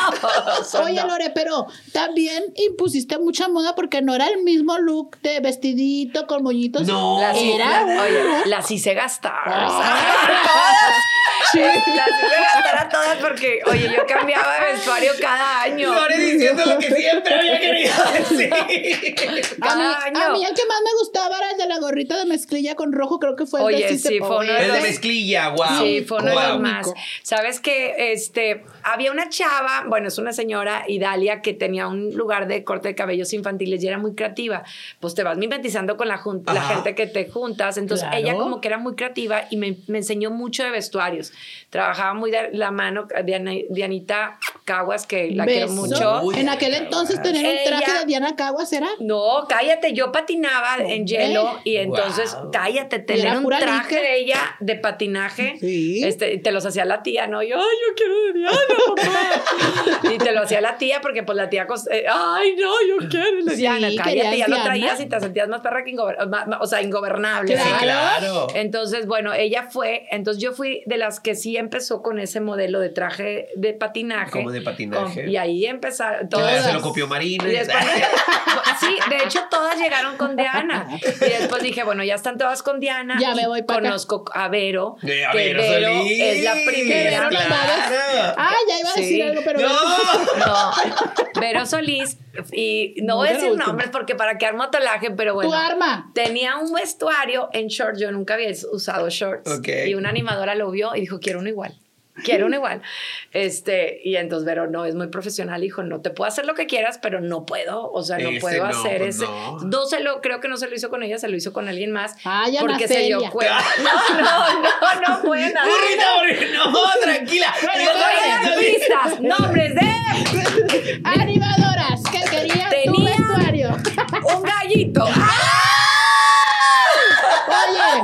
Oye, no. Lore, pero también impusiste mucha moda porque no era el mismo look de vestidito con moñitos. No. Las, Era la- oye. Las hice gastar. Ah. Sí. Las hice gastar a todas porque, oye, yo cambiaba de vestuario cada año. Lore diciendo lo que siempre había querido decir. A mí, Cada año. a mí el que más me gustaba era el de la gorrita de mezclilla con rojo, creo que fue el Oye, de sí, fue uno de El de mezclilla, wow. Sí, fue uno de los Wow. más. Sabes que este había una chava, bueno, es una señora, Idalia, que tenía un lugar de corte de cabellos infantiles y era muy creativa. Pues te vas mimetizando con la, gente que te juntas. Entonces Claro. ella como que era muy creativa y me, me enseñó mucho de vestuarios. Trabajaba muy de la mano Diana- Dianita Caguas, que la quiero Beso. mucho. Uy, en aquel entonces tenían un traje Ella- de Diana Caguas, ¿era? No, cállate, yo patinaba en hielo y entonces, Wow. cállate, tener un traje de ella de patinaje, Sí. este, te los hacía la tía, ¿no? Yo, ay, yo quiero de Diana, papá. y te lo hacía la tía porque pues la tía, eh, ay, no, yo quiero de Sí, Diana, cállate, ya lo Diana. traías y te sentías más perra que ingobernable, o sea, ingobernable. Sí, claro. Entonces, bueno, ella fue, entonces yo fui de las que sí empezó con ese modelo de traje de patinaje. Como de patinaje. Con- y ahí empezaron Claro, todas. se lo copió Marina. Y después- sí, de hecho todas llegaron con Diana. Y después dije, bueno, ya están todas con Diana. Ya me voy pa' acá. Conozco a Vero. De a que Vero Solís. es la primera. no Claro. Ah, ya iba a decir Sí. algo, pero No. No, Vero Solís. Y no voy a decir nombres porque para quedar motolaje, pero bueno. Tu arma. Tenía un vestuario en shorts. Yo nunca había usado shorts. Ok. Y una animadora lo vio y dijo, quiero uno igual. Quiero uno igual. Este, y entonces Vero no es muy profesional. Dijo, no te puedo hacer lo que quieras, pero no puedo. O sea, no Ese puedo no, hacer pues ese. no. No se lo, creo que no se lo hizo con ella, se lo hizo con alguien más. Ay, Ana porque se dio cuenta. No, no, no, no. Burrita, burrita. No, tranquila. Pistas, nombres de Animadoras que querían tu vestuario. un gallito. Oye,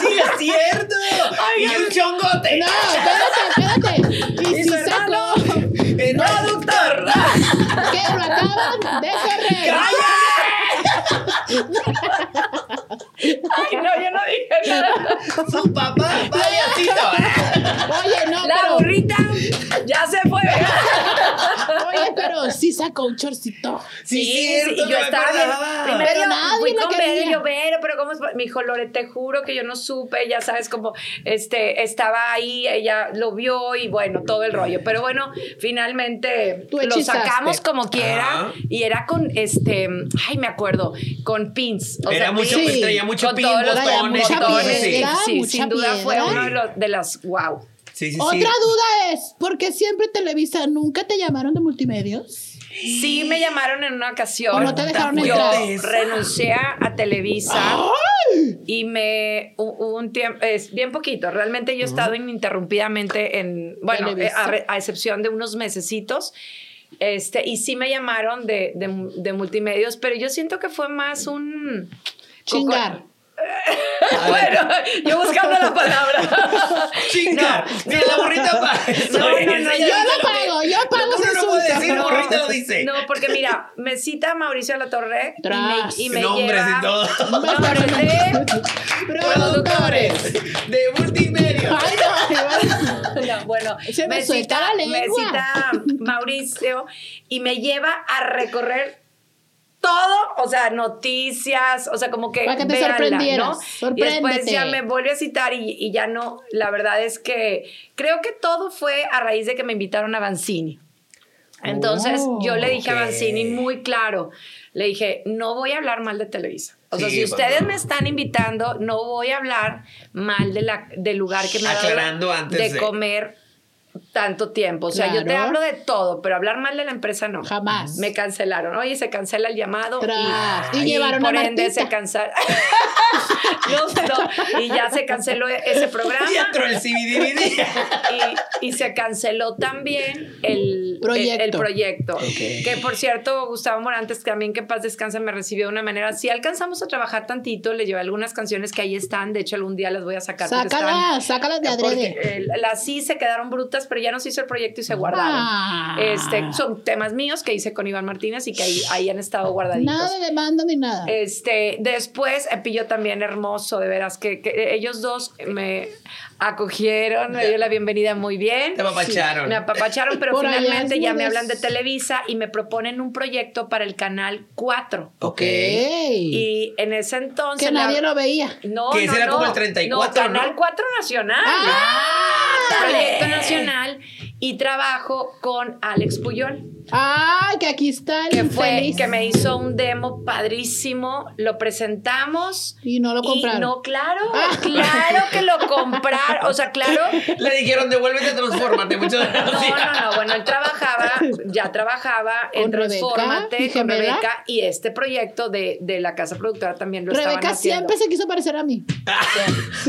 ¡Sí, es cierto! Ay, ¡Y un chongote! ¡No, espérate, espérate! ¡Y si saco! Eh, ¡No, doctor! ¡Que lo acaban de correr! ¡Cállate! Ay, no, yo no dije nada. Su papá, payasito. Oye, no. La pero... burrita ya se fue. Sí sacó un chorcito. Sí, cierto, y yo estaba bien. Primero Pero nadie fui con. Vero yo, Vero, pero ¿cómo es? Me dijo, Lore, te juro que yo no supe, ya sabes, como este, estaba ahí, ella lo vio y bueno, todo el rollo. Pero bueno, finalmente Tú lo sacamos como quiera y era con este, ay, me acuerdo, con pins. O Era sea, mucho, sí. traía mucho con pin, todos los Traía botones eso, sí. Sí, mucha sin duda fue uno de, los, de las wow. Sí, sí, sí. Otra duda es, ¿por qué siempre Televisa nunca te llamaron de multimedios? Sí me llamaron en una ocasión. ¿O no te dejaron Yo entrar? renuncié a Televisa y me hu- hubo un tiempo, es bien poquito, realmente yo he estado ininterrumpidamente en, bueno, eh, a, a excepción de unos mesecitos, este, y sí me llamaron de, de, de multimedios, pero yo siento que fue más un... Chingar. bueno, yo buscando la palabra. Chinga. Mira, la burrita pa. No, no, no, Yo lo pago, yo pago No, ese uno no puede decir, la burrita lo dice. No, porque mira, me cita Mauricio La Torre y Tras. me, y me Nombres lleva y todo. nombres de Productores. De multimedia. Ay, no, No, bueno, Se me suelta la me cita Mauricio y me lleva a recorrer todo, o sea, noticias, o sea, como que Para que te véanla, sorprendieras, ¿no? Y después ya me vuelve a citar y, y ya no, la verdad es que creo que todo fue a raíz de que me invitaron a Banzini. Entonces Oh, yo le dije a Banzini muy claro, le dije, no voy a hablar mal de Televisa. O sea, Sí, si ustedes bueno. me están invitando, no voy a hablar mal de la, del lugar que me ha dado antes de de- comer tanto tiempo. O sea, yo te hablo de todo, pero hablar mal de la empresa no. Jamás. Me cancelaron. Oye, se cancela el llamado Tras. y, Y llevaron a por ende Martita. se cancela. no, no, y ya se canceló ese programa. Y entró el. Y, y se canceló también el Proyecto. El, el proyecto. Ok. Que por cierto, Gustavo Morantes, también que en paz descanse, me recibió de una manera. Si alcanzamos a trabajar tantito, le llevé algunas canciones que ahí están. De hecho, algún día las voy a sacar. Sácalas, sácalas de adrede. eh, las sí se quedaron brutas, pero ya no se hizo el proyecto y se guardaron. Ah. Este, son temas míos que hice con Iván Martínez y que ahí, ahí han estado guardaditos. Nada de demanda ni nada. Este, después, eh, Pillo también hermoso, de veras, que, que ellos dos me acogieron, me dio la bienvenida muy bien. Te apapacharon. Me apapacharon, pero Por finalmente ya me hablan de Televisa y me proponen un proyecto para el canal 4. Ok. Y en ese entonces. que la- nadie lo veía. No, Que ese no, era no. como el 34, No, Canal ¿no? 4 Nacional. ¡Ah! Proyecto Nacional. Y trabajo con Alex Puyol. Ay, que aquí está el que fue que me hizo un demo padrísimo, lo presentamos Y no lo compraron. y no, claro, Ah. claro que lo compraron, o sea, claro. Le dijeron, devuélvete, transfórmate. Muchas No, gracias. no, no, bueno, él trabajaba, ya trabajaba en ¿Con Rebeca Transfórmate con? Rebeca y este proyecto de, de la casa productora también lo estaban Rebeca haciendo. siempre se quiso parecer a mí.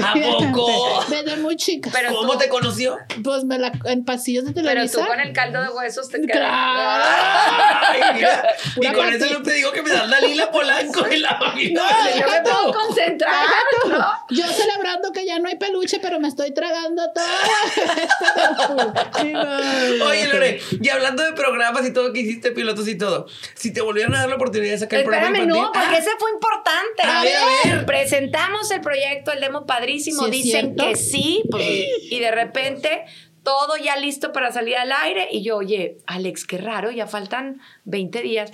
¿A poco? Desde muy chica. Pero ¿Cómo tú- te conoció? Pues me la, en pasillos de Pero Televisa. tú con el caldo de huesos te. Ay, mira. Y con eso no te digo que me das la lila polanco en la familia. No, Yo me puedo tú. concentrar. Yo celebrando que ya no hay peluche, pero me estoy tragando todo. Oye, Lore, y hablando de programas y todo que hiciste, pilotos y todo, si te volvieran a dar la oportunidad de sacar el programa Espérame, no, infantil- porque Ah, ese fue importante. A ver, a ver. Presentamos el proyecto, el demo padrísimo. ¿Sí Dicen que sí, pues, y de repente todo ya listo para salir al aire. Y yo, oye, Alex, qué raro, ya faltan 20 días.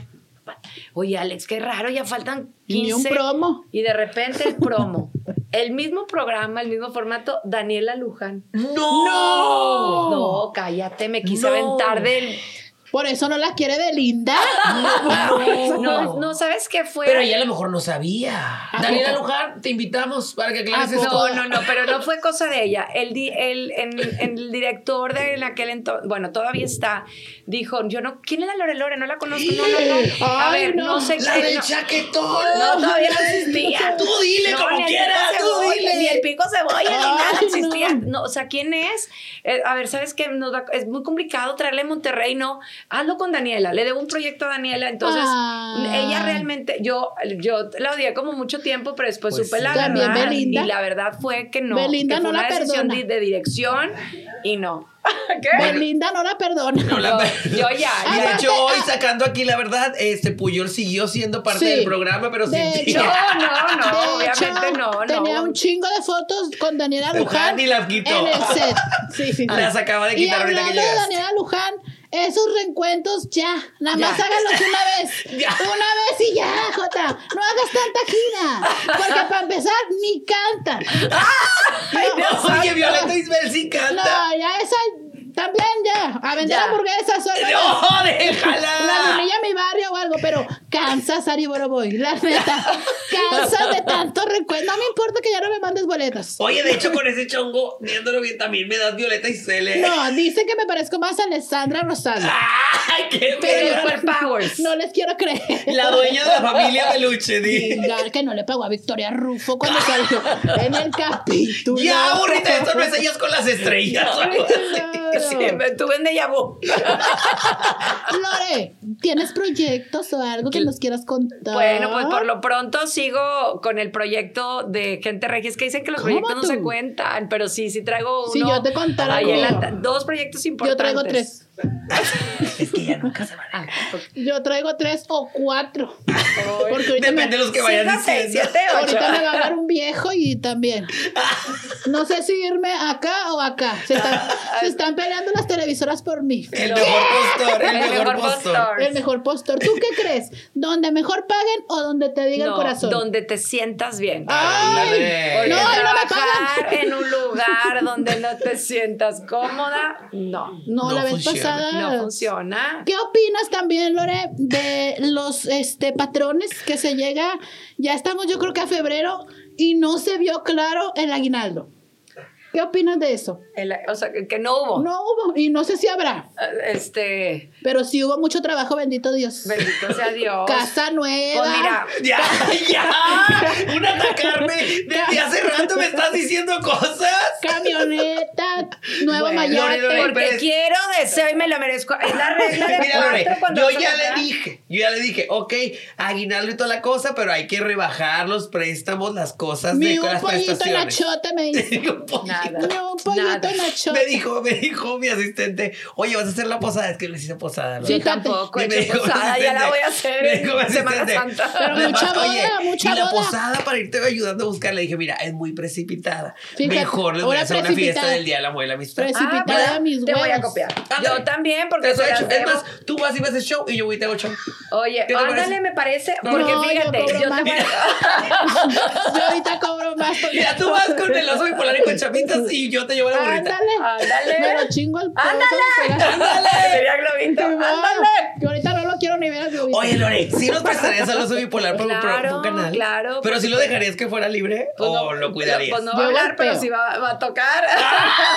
Oye, Alex, qué raro, ya faltan 15. Ni un promo. Y de repente el promo. El mismo programa, el mismo formato, Daniela Luján. ¡No! No, cállate, me quise No. aventar del. Por eso no la quiere Belinda. No, no, ¿sabes qué fue? Pero ella a lo mejor no sabía. ¿A Daniela? Luján, te invitamos para que aclares ¿A esto. poco? No, no, no, pero no fue cosa de ella. El, di- el, en- el director de en aquel entonces, bueno, todavía está, dijo, yo no, ¿quién es la Lore Lore? No la conozco, no, no, no. A Ay, ver, no, no. sé La qué. del no. chaquetón. No, todavía no existía. Tú dile como quieras, tú cebolla, dile. Ni el pico cebolla, ni nada existía. no. No. o sea, ¿quién es? Eh, a ver, ¿sabes qué? Nos va- es muy complicado traerle a Monterrey, no. Hazlo con Daniela. Le debo un proyecto a Daniela. Entonces, Ah. ella realmente, yo, yo la odié como mucho tiempo, pero después Pues supe sí. la También verdad. Belinda. Y la verdad fue que no. Belinda que fue no una la decisión de, de dirección y no. ¿Qué? Belinda no la perdona. No la- Yo ya, Y de ya. hecho, hoy sacando aquí la verdad, este Puyol siguió siendo parte Sí. del programa, pero De sin ti. hecho, No, no, no, de obviamente hecho, no, no. Tenía un chingo de fotos con Daniela Luján. Luján y las quitó. En el set. Sí, sí, sí. Las acaba de Y quitar ahorita que hablando de llegaste. Daniela Luján, esos reencuentros ya. Nada más Ya. háganlos una vez. Ya. Una vez y ya, Jota. No hagas tanta gira. Porque para empezar, ni cantan. No, Oye, Violeta Isbel sí canta. No, ya esa. También ya. A vender Ya. hamburguesas. Solo No, La déjala. lunilla mi barrio o algo, pero cansas, Ari Boroboy. La neta. Cansas de tanto recuerdo. No me importa que ya no me mandes boletas. Oye, de hecho, con ese chongo, viéndolo bien, también me das Violeta Isbel. ¿eh? No, dice que me parezco más a Alessandra Rosado. ¡Ay, qué Pero feo! Superpowers. No les quiero creer. La dueña de la familia Peluche, di. Venga, que no le pagó a Victoria Rufo cuando salió en el capítulo. Ya, burrita, esto no es ellas con las estrellas. o algo así. Sí, me tuve en déjà vu. Lore, ¿tienes proyectos o algo que nos quieras contar? Bueno, pues por lo pronto sigo con el proyecto de Gente Regia. Es que dicen que los ¿Cómo proyectos no se cuentan, pero sí, sí traigo uno. Si yo te contara ahí en algo. la- dos proyectos Yo importantes. traigo tres. Es que ya nunca se van. Ah, ok. Yo traigo tres o cuatro. Porque ahorita Depende me, de los que vayan Cinco, seis, siete, ocho. ahorita me va a hablar un viejo y también. No sé si irme acá o acá. Se están, se están peleando las televisoras por mí. El mejor postor, el, mejor, postor. El mejor postor. ¿Tú qué crees? ¿Donde mejor paguen o donde te diga el corazón? donde te sientas bien. ¡Ay! No, no me pagan. en un lugar donde no te sientas cómoda, no. No, No la vez funciona. No funciona. ¿Qué opinas también, Lore, de los este, patrones que se llega? Ya estamos, yo creo que a febrero y no se vio claro el aguinaldo. ¿Qué opinas de eso? El- o sea, que, que no hubo. No hubo y no sé si habrá, Eh, Este, pero sí hubo mucho trabajo, bendito Dios. bendito sea Dios. Casa nueva. Pues mira, Ya, ya. Un atacarme. Desde hace rato me estás diciendo cosas. camioneta, nuevo Bueno, mayate. Porque es- quiero, deseo y me lo merezco. Es la regla de Mira, cuando yo ya le dije, yo ya le dije, ok, aguinaldo y toda la cosa, pero hay que rebajar los préstamos, las cosas Mi de un las pollito prestaciones. nachote me. Un pollito. Nada. Un pollito. Me dijo, me dijo mi asistente, oye, vas a hacer la posada, es que no hice posada. ¿no? Yo tampoco he hecho posada, ya la voy a hacer me dijo en Semana Santa. Pero mucha mucha y la posada para irte ayudando a buscar, le dije, mira, es muy precipitada. Fíjate, Mejor les voy a hacer una fiesta del Día de la Amistad. Precipitada Ah, Te voy a copiar. Ándale. Yo también, porque Eso he hecho. Es más, tú vas y me haces show y yo voy y te hago show. Oye, ¿Qué te ándale, parece? me parece. No, Porque yo fíjate, cobro yo, más. te voy a. Yo ahorita cobro más. porque- Mira, tú vas con el oso bipolar y con chapitas y yo te llevo la burrita. Ándale. Ándale. Me lo chingo el pedazo Ándale. Ándale. Sería globito. Ándale. Que ahorita no lo quiero ni ver al globito. Oye, Lore, ¿sí nos prestarías al oso bipolar por, un canal? claro, ¿Pero si lo dejarías que fuera libre Pues o no, lo cuidarías? Pues no Yo va a hablar, pero sí va, va a tocar.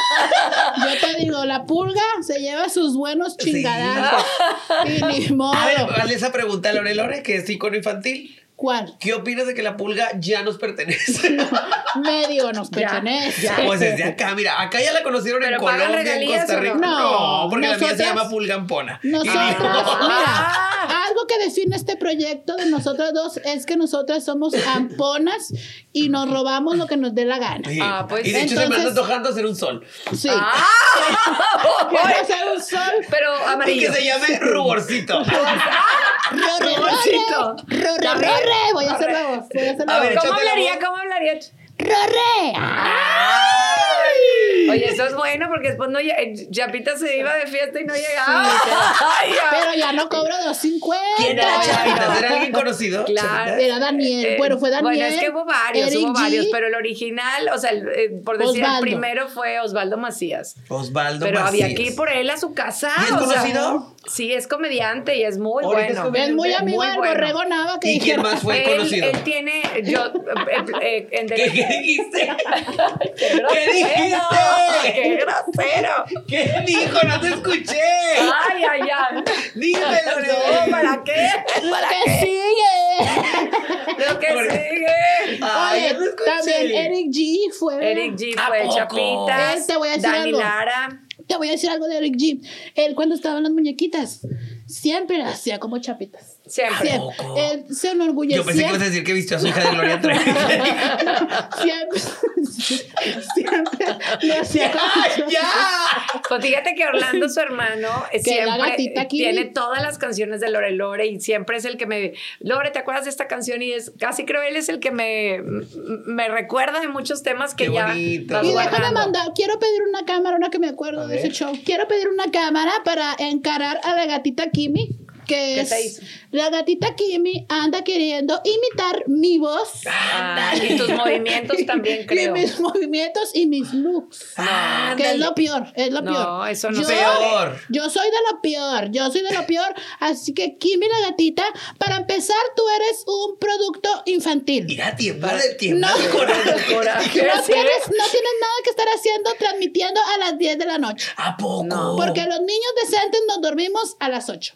Yo te digo, la pulga se lleva sus buenos Sí. chingadazos. Y ni modo. A ver, hazle esa pregunta a Lore Lore, que es icono infantil. ¿Cuál? ¿Qué opinas de que la pulga ya nos pertenece? Medio nos pertenece. ya. Pues desde acá, mira, acá ya la conocieron en ¿Pero pagan Colombia, en Costa no? Rica. No, porque la mía se nosotras- llama pulgampona. Nosotras, Y digo, mira, algo que define este proyecto de nosotras dos es que nosotras somos amponas y nos robamos lo que nos dé la gana. Sí. Ah, pues, y de hecho se me anda antojando hacer un sol. Sí. ¡Ah! Hacer un sol. Pero Y amarillo. que se llame ruborcito. Rorre, Ruborcito. Rorre. Voy a hacer la voz. Voy a hacer. ¿Cómo hablaría? ¿Cómo hablaría? Rorre. Oye, eso es bueno porque después no lle- Chapita se iba de fiesta y no llegaba. Sí, pero- Ay, ya. Pero ya no cobro 2.50. ¿Quién era no. ¿Era alguien conocido? Claro. Era Daniel. Eh, bueno, fue Daniel. Bueno, es que hubo varios, Eric hubo G, varios, pero el original, o sea, el, eh, por decir, Osvaldo. el primero fue Osvaldo Macías. Osvaldo Pero había que Macías. ir por él a su casa. ¿Y es o sea, conocido? sí, es comediante y es muy Ahorita bueno. Es muy amigo del bueno. Borrego Nava que ¿Y quién más fue él, conocido? él tiene, yo, eh, eh, en ¿Qué, qué dijiste? ¡Qué ¿Qué dijiste? ¡Qué grosero! ¿Qué dijo? No te escuché. ¡Ay, ay, ay! Dímelo, No. ¿para qué? Lo ¿Para que qué? sigue. Lo que Por- sigue. Ay, Oye, no escuché. también Eric G fue. Eric G ¿A fue? Chapitas. Él, te voy a decir Dani algo. Lara. Te voy a decir algo de Eric G. Él cuando estaba en las muñequitas, siempre hacía como chapitas. Siempre. Siempre. Él se enorgullecía. Yo pensé que ibas a decir que vistió a su hija de Gloria Trevi. Siempre. siempre hacía ¡Ya! ¡Ya! Pues fíjate que Orlando, su hermano, eh, siempre tiene todas las canciones de Lore Lore y siempre es el que me. Lore, ¿te acuerdas de esta canción? Y es casi creo él es el que me, me recuerda de muchos temas que Qué ya. bonito. Y déjame mandar, quiero pedir una cámara, una que me acuerdo A de ese show. Quiero pedir una cámara para encarar a la gatita Kimi, que ¿Qué es te hizo? la gatita Kimi anda queriendo imitar mi voz, Ah, y tus movimientos también, y creo. mis movimientos y mis looks. Ah, Que es lo peor, es lo No, peor. eso no yo, Peor. Yo soy de lo peor, yo soy de lo peor. Así que, Kimi la gatita, para empezar, tú eres un producto infantil. Mira, tiembla de tiembla No. de coraje. Coraje, No tienes, no tienes nada que estar haciendo transmitiendo a las 10 de la noche. ¿A poco? No. Porque los niños decentes nos dormimos a las 8.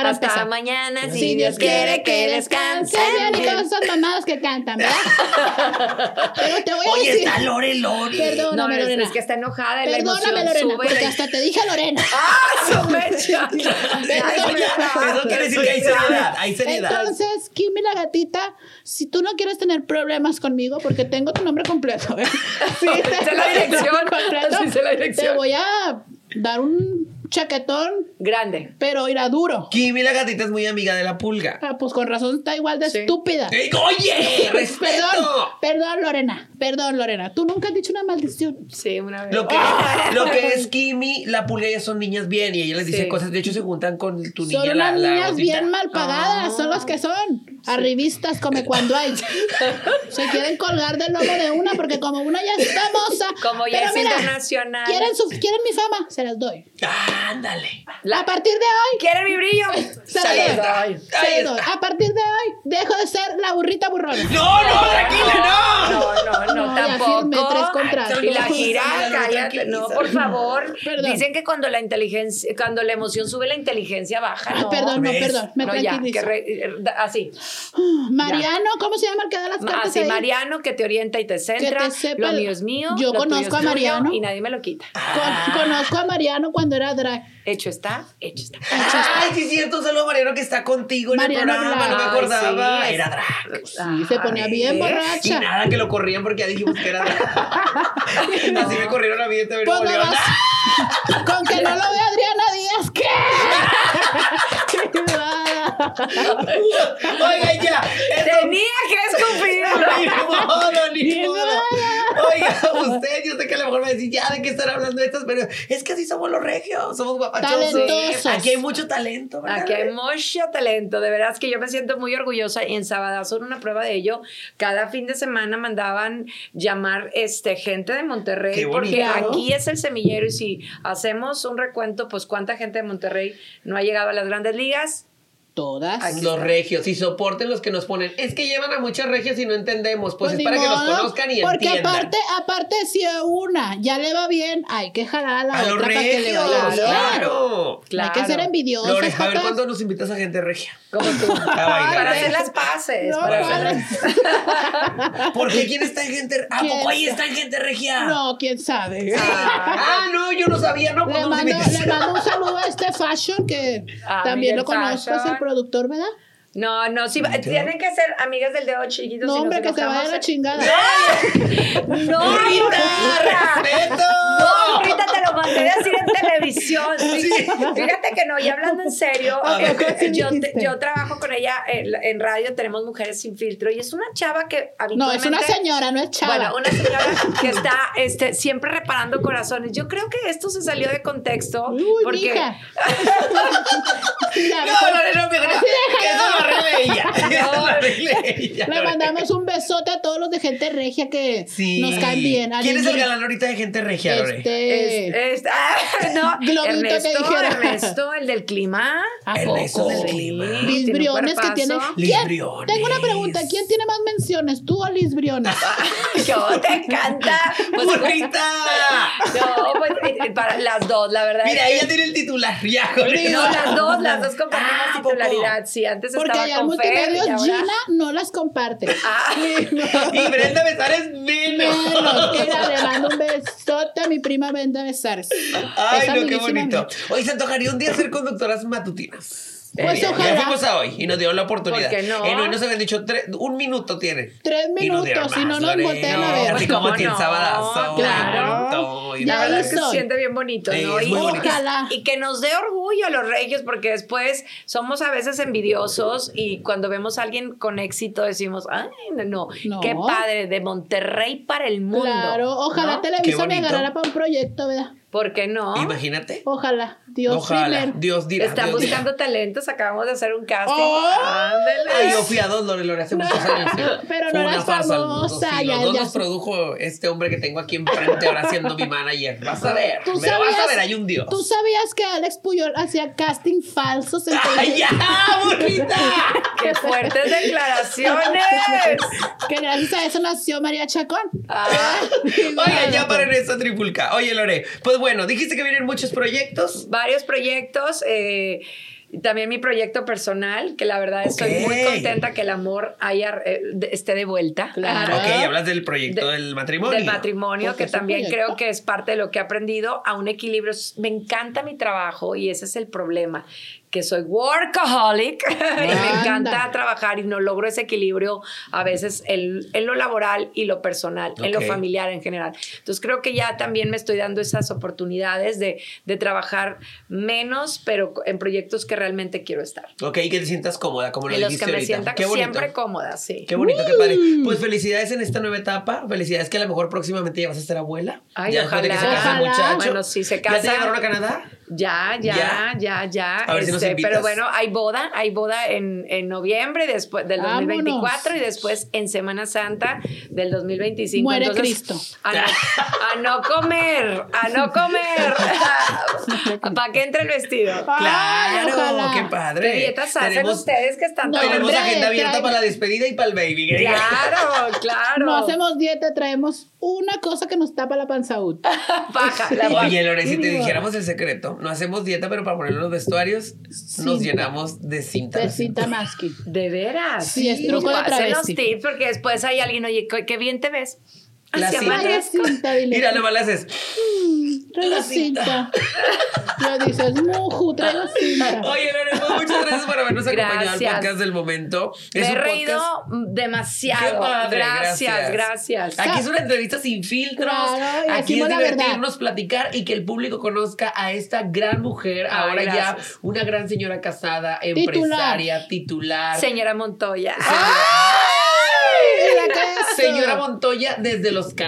Para Hasta empezar. mañana, si, Si Dios quiere que descanse. bien y esas mamadas que cantan, ¿verdad? Pero te voy a Oye, decir. está Lore Lore. Perdón. No, Perdóname, es, Lorena. es que está enojada en la Perdóname, emoción. Lorena, sube porque la- hasta te dije Lorena. ¡Ah, su mecha! Oye, eso quiere decir que hay seriedad, hay seriedad. Entonces, Kimi la gatita, si tú no quieres tener problemas conmigo, porque tengo tu nombre completo, ¿eh? Sí, la dirección. completo, Sí, la dirección. Te voy a dar un chaquetón, Grande. pero irá duro. Kimi la gatita es muy amiga de la pulga. Ah, pues con razón está igual de Sí. estúpida. ¡Ey, ¡Oye! ¡Respeto! Perdón, perdón, Lorena. Perdón, Lorena. Tú nunca has dicho una maldición. Sí, una vez. Lo que, lo que es Kimi, la pulga, ellas son niñas bien y ella les dice Sí. cosas. De hecho, se juntan con tu niña, Son la, unas la niñas bien mal pagadas, son las que son. Arribistas, como cuando hay. Se quieren colgar del lomo de una porque como una ya es famosa. Como ya pero es mira, internacional. Quieren, su- quieren mi fama, se las doy. Ándale. La- A partir de hoy, ¿Quiere mi brillo? se doy. Se las doy. A partir de hoy, dejo de ser la burrita burrona. ¡No, no, tranquila, no! No, no, no, No, tampoco. firmé tres contratos. Y la gira, cállate. No, por favor. Perdón. Dicen que cuando la inteligencia, cuando la emoción sube, la inteligencia baja. No, perdón, no, perdón. Me No, ya, que re- eh, así. Mariano, ¿cómo se llama el que da las cartas Así, ahí? Mariano, que te orienta y te centra. te sepa lo mío es mío. Yo conozco a Mariano. Y nadie me lo quita. Con- conozco a Mariano cuando era drag. Hecho está, hecho está. Ay, sí, es cierto, un saludo a Mariano que está contigo en Mariano el programa, no me acordaba. Ay, sí, era drag. Sí, se ponía bien Y borracha. nada, que lo corrían porque ya dijimos que era drag. Así me corrieron a mí este Pues Nuevo no León. vas- Con que no lo vea Adriana Díaz, ¿qué? Oiga, ya. esto- Tenía que escupirlo. Ni modo, ni Ni modo. modo. Oiga, usted, yo sé que a lo mejor va a decir, ya, ¿de qué están hablando estas? Pero es que así somos los regios, somos guapachosos. Talentosos. Aquí hay mucho talento, ¿verdad? Aquí hay mucho talento, de veras que yo me siento muy orgullosa y en Sabadazo era una prueba de ello. Cada fin de semana mandaban llamar este gente de Monterrey Qué porque bonito. aquí es el semillero y si hacemos un recuento, pues cuánta gente de Monterrey no ha llegado a las grandes ligas. Todas. Aquí Los está. regios, y soporten los que nos ponen. Es que llevan a muchos regios y no entendemos. Pues, es ni para que nos conozcan y Porque entiendan. aparte, aparte, si a una ya le va bien, hay que jalar a la a los otra para que le regios, vaya bien. claro. No Hay que ser envidiosos. Lore, a ver cuándo nos invitas a gente regia. Como tú. Para hacer las paces. No, para ¿cuál hacer- es? ¿Por qué quién está en gente? ¿A ¿Quién poco ahí está? en gente regia? No, quién sabe. Ah, no, yo no sabía, no, pues Le nos mando, le mando un saludo a este Fashion que Ah, también lo conozco, es Fashion. Productor, ¿verdad? No, no, sí, tienen que ser amigas del dedo chiquito. No, si hombre, que se vaya a la chingada. No, Rita. ¡Respeto! No, ahorita te lo mandé a decir en televisión. Sí. Fíjate que no, y hablando en serio, eh. ¿Qué yo, dijiste? yo trabajo con ella en, en radio, tenemos Mujeres Sin Filtro, y es una chava que No, es una señora, no es chava. Bueno, una señora que está este, siempre reparando corazones. Yo creo que esto se salió de contexto. Uy, porque mija. No, no, eso lo arregle ella. Le mandamos un besote a todos los de gente regia que Sí. nos caen bien. ¿Quién es el galán ahorita de gente regia, Lore? Este. Es- es- ah, no, Globito que Ernesto, el del clima. ¿A Ernesto poco? del clima. Liz Tiene Briones que tiene. Liz ¿Quién? Briones. Tengo una pregunta. ¿Quién tiene más menciones? ¿Tú o Liz Briones? Yo te encanta. Pues, ¡Burrita! no, pues eh, eh, para las dos, la verdad. Mira, ella tiene el titular. Ya. No, las dos, las dos compartimos Ah, ¿a poco? titularidad. Sí, antes Porque allá Fer multimedios ahora- Gina no las comparte. Ah, Y Brenda Besares menos. Menos. Le mando un besote a mi prima Brenda Besares. Ay, Esa no, qué bonito. Oye, se antojaría un día ser conductoras matutinas. Pues Ya ojalá. fuimos a hoy y nos dieron la oportunidad. ¿Por qué no? En hoy nos habían dicho tres- un minuto tiene. Tres Y nos minutos, si no nos voltean a ver. Así Pues, como ¿cómo a ti el no? sabadazo. Claro. Y Ya La verdad es que hizo. se siente bien bonito, Sí, ¿no? y. Ojalá. y que nos dé orgullo a los regios, porque después somos a veces envidiosos y cuando vemos a alguien con éxito decimos, ay, no, no, qué padre, de Monterrey para el mundo. Claro, ojalá ¿no? Televisa me agarrara para un proyecto, ¿verdad? ¿Por qué no? Imagínate. Ojalá. Dios Ojalá. primero. Dios dirá. Están Dios dirá. buscando talentos, acabamos de hacer un casting. ¡Oh! Ay, yo fui a dos, Lore, Lore, hace muchos años. ¿sí? Pero Fue no eras farsa, los dos, famosa, sí, ya- Los dos ya nos produjo este hombre que tengo aquí enfrente ahora siendo mi manager. Vas a ver. ¿Tú Pero vas a ver, hay un Dios. ¿Tú sabías que Alex Puyol hacía casting falsos en ¡Ay, ya, bonita! ¡Qué fuertes declaraciones! Que gracias a eso nació María Chacón. Ah, Oigan, ya paren esta tripulca. Oye, Lore, pues bueno, dijiste que vienen muchos proyectos. varios proyectos. eh, y también mi proyecto personal, que la verdad estoy Ok. muy contenta que el amor haya, eh, esté de vuelta. Claro. Ok, hablas del proyecto De- del matrimonio. Del matrimonio, que también proyecto. creo que es parte de lo que he aprendido a un equilibrio. Me encanta mi trabajo y ese es el problema, que soy workaholic y me encanta trabajar y no logro ese equilibrio a veces en, en lo laboral y lo personal, en lo familiar en general. Entonces creo que ya también me estoy dando esas oportunidades de, de trabajar menos, pero en proyectos que realmente quiero estar. Ok, que te sientas cómoda, como lo En los dijiste que me sienta siempre cómoda, sí. Qué bonito, qué padre. Pues felicidades en esta nueva etapa. Felicidades que a lo mejor próximamente ya vas a ser abuela. Ay, ya después de que se ojalá. casa el Ojalá. muchacho. Bueno, si se ¿Ya te casa- llevaron a Canadá? Ya, ya, Ya. ya, ya. A ver si nos Este, pero bueno, hay boda, hay boda en, en noviembre después del Vámonos. 2024 y después en Semana Santa del 2025. Muere Entonces, Cristo. A no, a no comer, a no comer. ¿Para qué entre el vestido? Ay, Claro, ojalá. Qué padre. ¿Qué dietas hacen Tenemos- ustedes que están No, Tenemos hombre, agenda abierta trae- para la despedida y para el baby. Claro, claro. No hacemos dieta, traemos una cosa que nos tapa la panzaúd. Paja, la Oye, Lore, si te dijéramos el secreto, no hacemos dieta, pero para ponerlo en los vestuarios nos llenamos de cinta. De cinta masking. ¿De veras? Sí, es truco de travesti. tips porque después hay alguien, oye, qué qué bien te ves. La Así cinta. Mira, nomás le haces. Traigo cinta. Lo dices, muju, traigo cinta. Oye, Lore, pues muchas gracias por habernos acompañado al podcast del momento. Me Es he un reído podcast- demasiado. Qué padre, gracias, gracias. Aquí es una entrevista sin filtros. Claro, Aquí es divertirnos, platicar y que el público conozca a esta gran mujer, Ay, ahora ya una gran señora casada, empresaria, titular. Señora Montoya. Que eso. Señora Montoya desde los los que...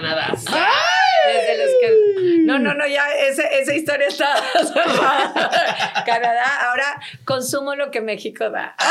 No, no, no, ya ese- esa historia está cerrada. Canadá, ahora consumo lo que México da.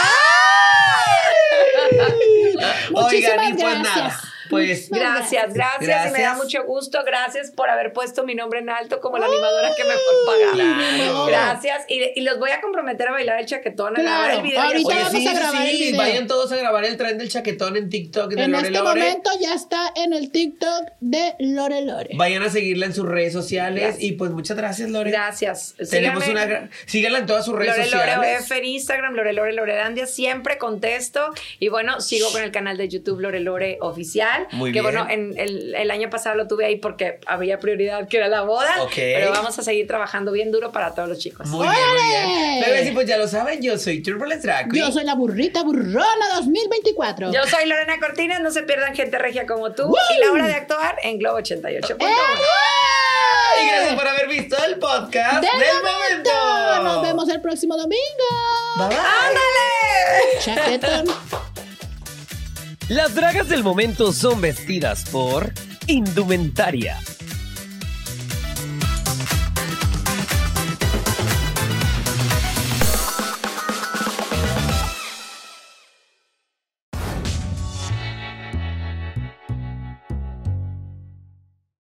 Oigan, y pues gracias. nada. Pues Gracias, gracias, y me da mucho gusto. Gracias por haber puesto mi nombre en alto como la animadora que mejor paga. Claro. Gracias. Y, y los voy a comprometer a bailar el chaquetón, a grabar Claro, el video. ahorita vamos sí, a sí, grabar el sí, video. vayan todos a grabar el tren del chaquetón en TikTok de En Lore este Lore. momento ya está en el TikTok de Lore Lore. Vayan a seguirla en sus redes sociales y pues muchas gracias, Lore. Gracias. Tenemos Síganme. una gran... Síganla en todas sus redes Lore Lore sociales. OF en Instagram, Lore Lore Loredandia, siempre contesto. Y bueno, sigo con el canal de YouTube Lore Lore Oficial. Muy que bien. bueno, en el, el año pasado lo tuve ahí porque había prioridad que era la boda. Pero vamos a seguir trabajando bien duro para todos los chicos. Muy bien, muy bien. Bebés, y pues ya lo saben, yo soy Turbulence Drag Queen. Yo soy la burrita burrona 2024. Yo soy Lorena Cortines, no se pierdan gente regia como tú. ¡Woo! Y la hora de actuar en Globo 88. Y gracias por haber visto el podcast ¡Del, del, momento! momento. Nos vemos el próximo domingo. Bye bye. ¡Ándale! Chaquetón. Las dragas del momento son vestidas por Indumentaria.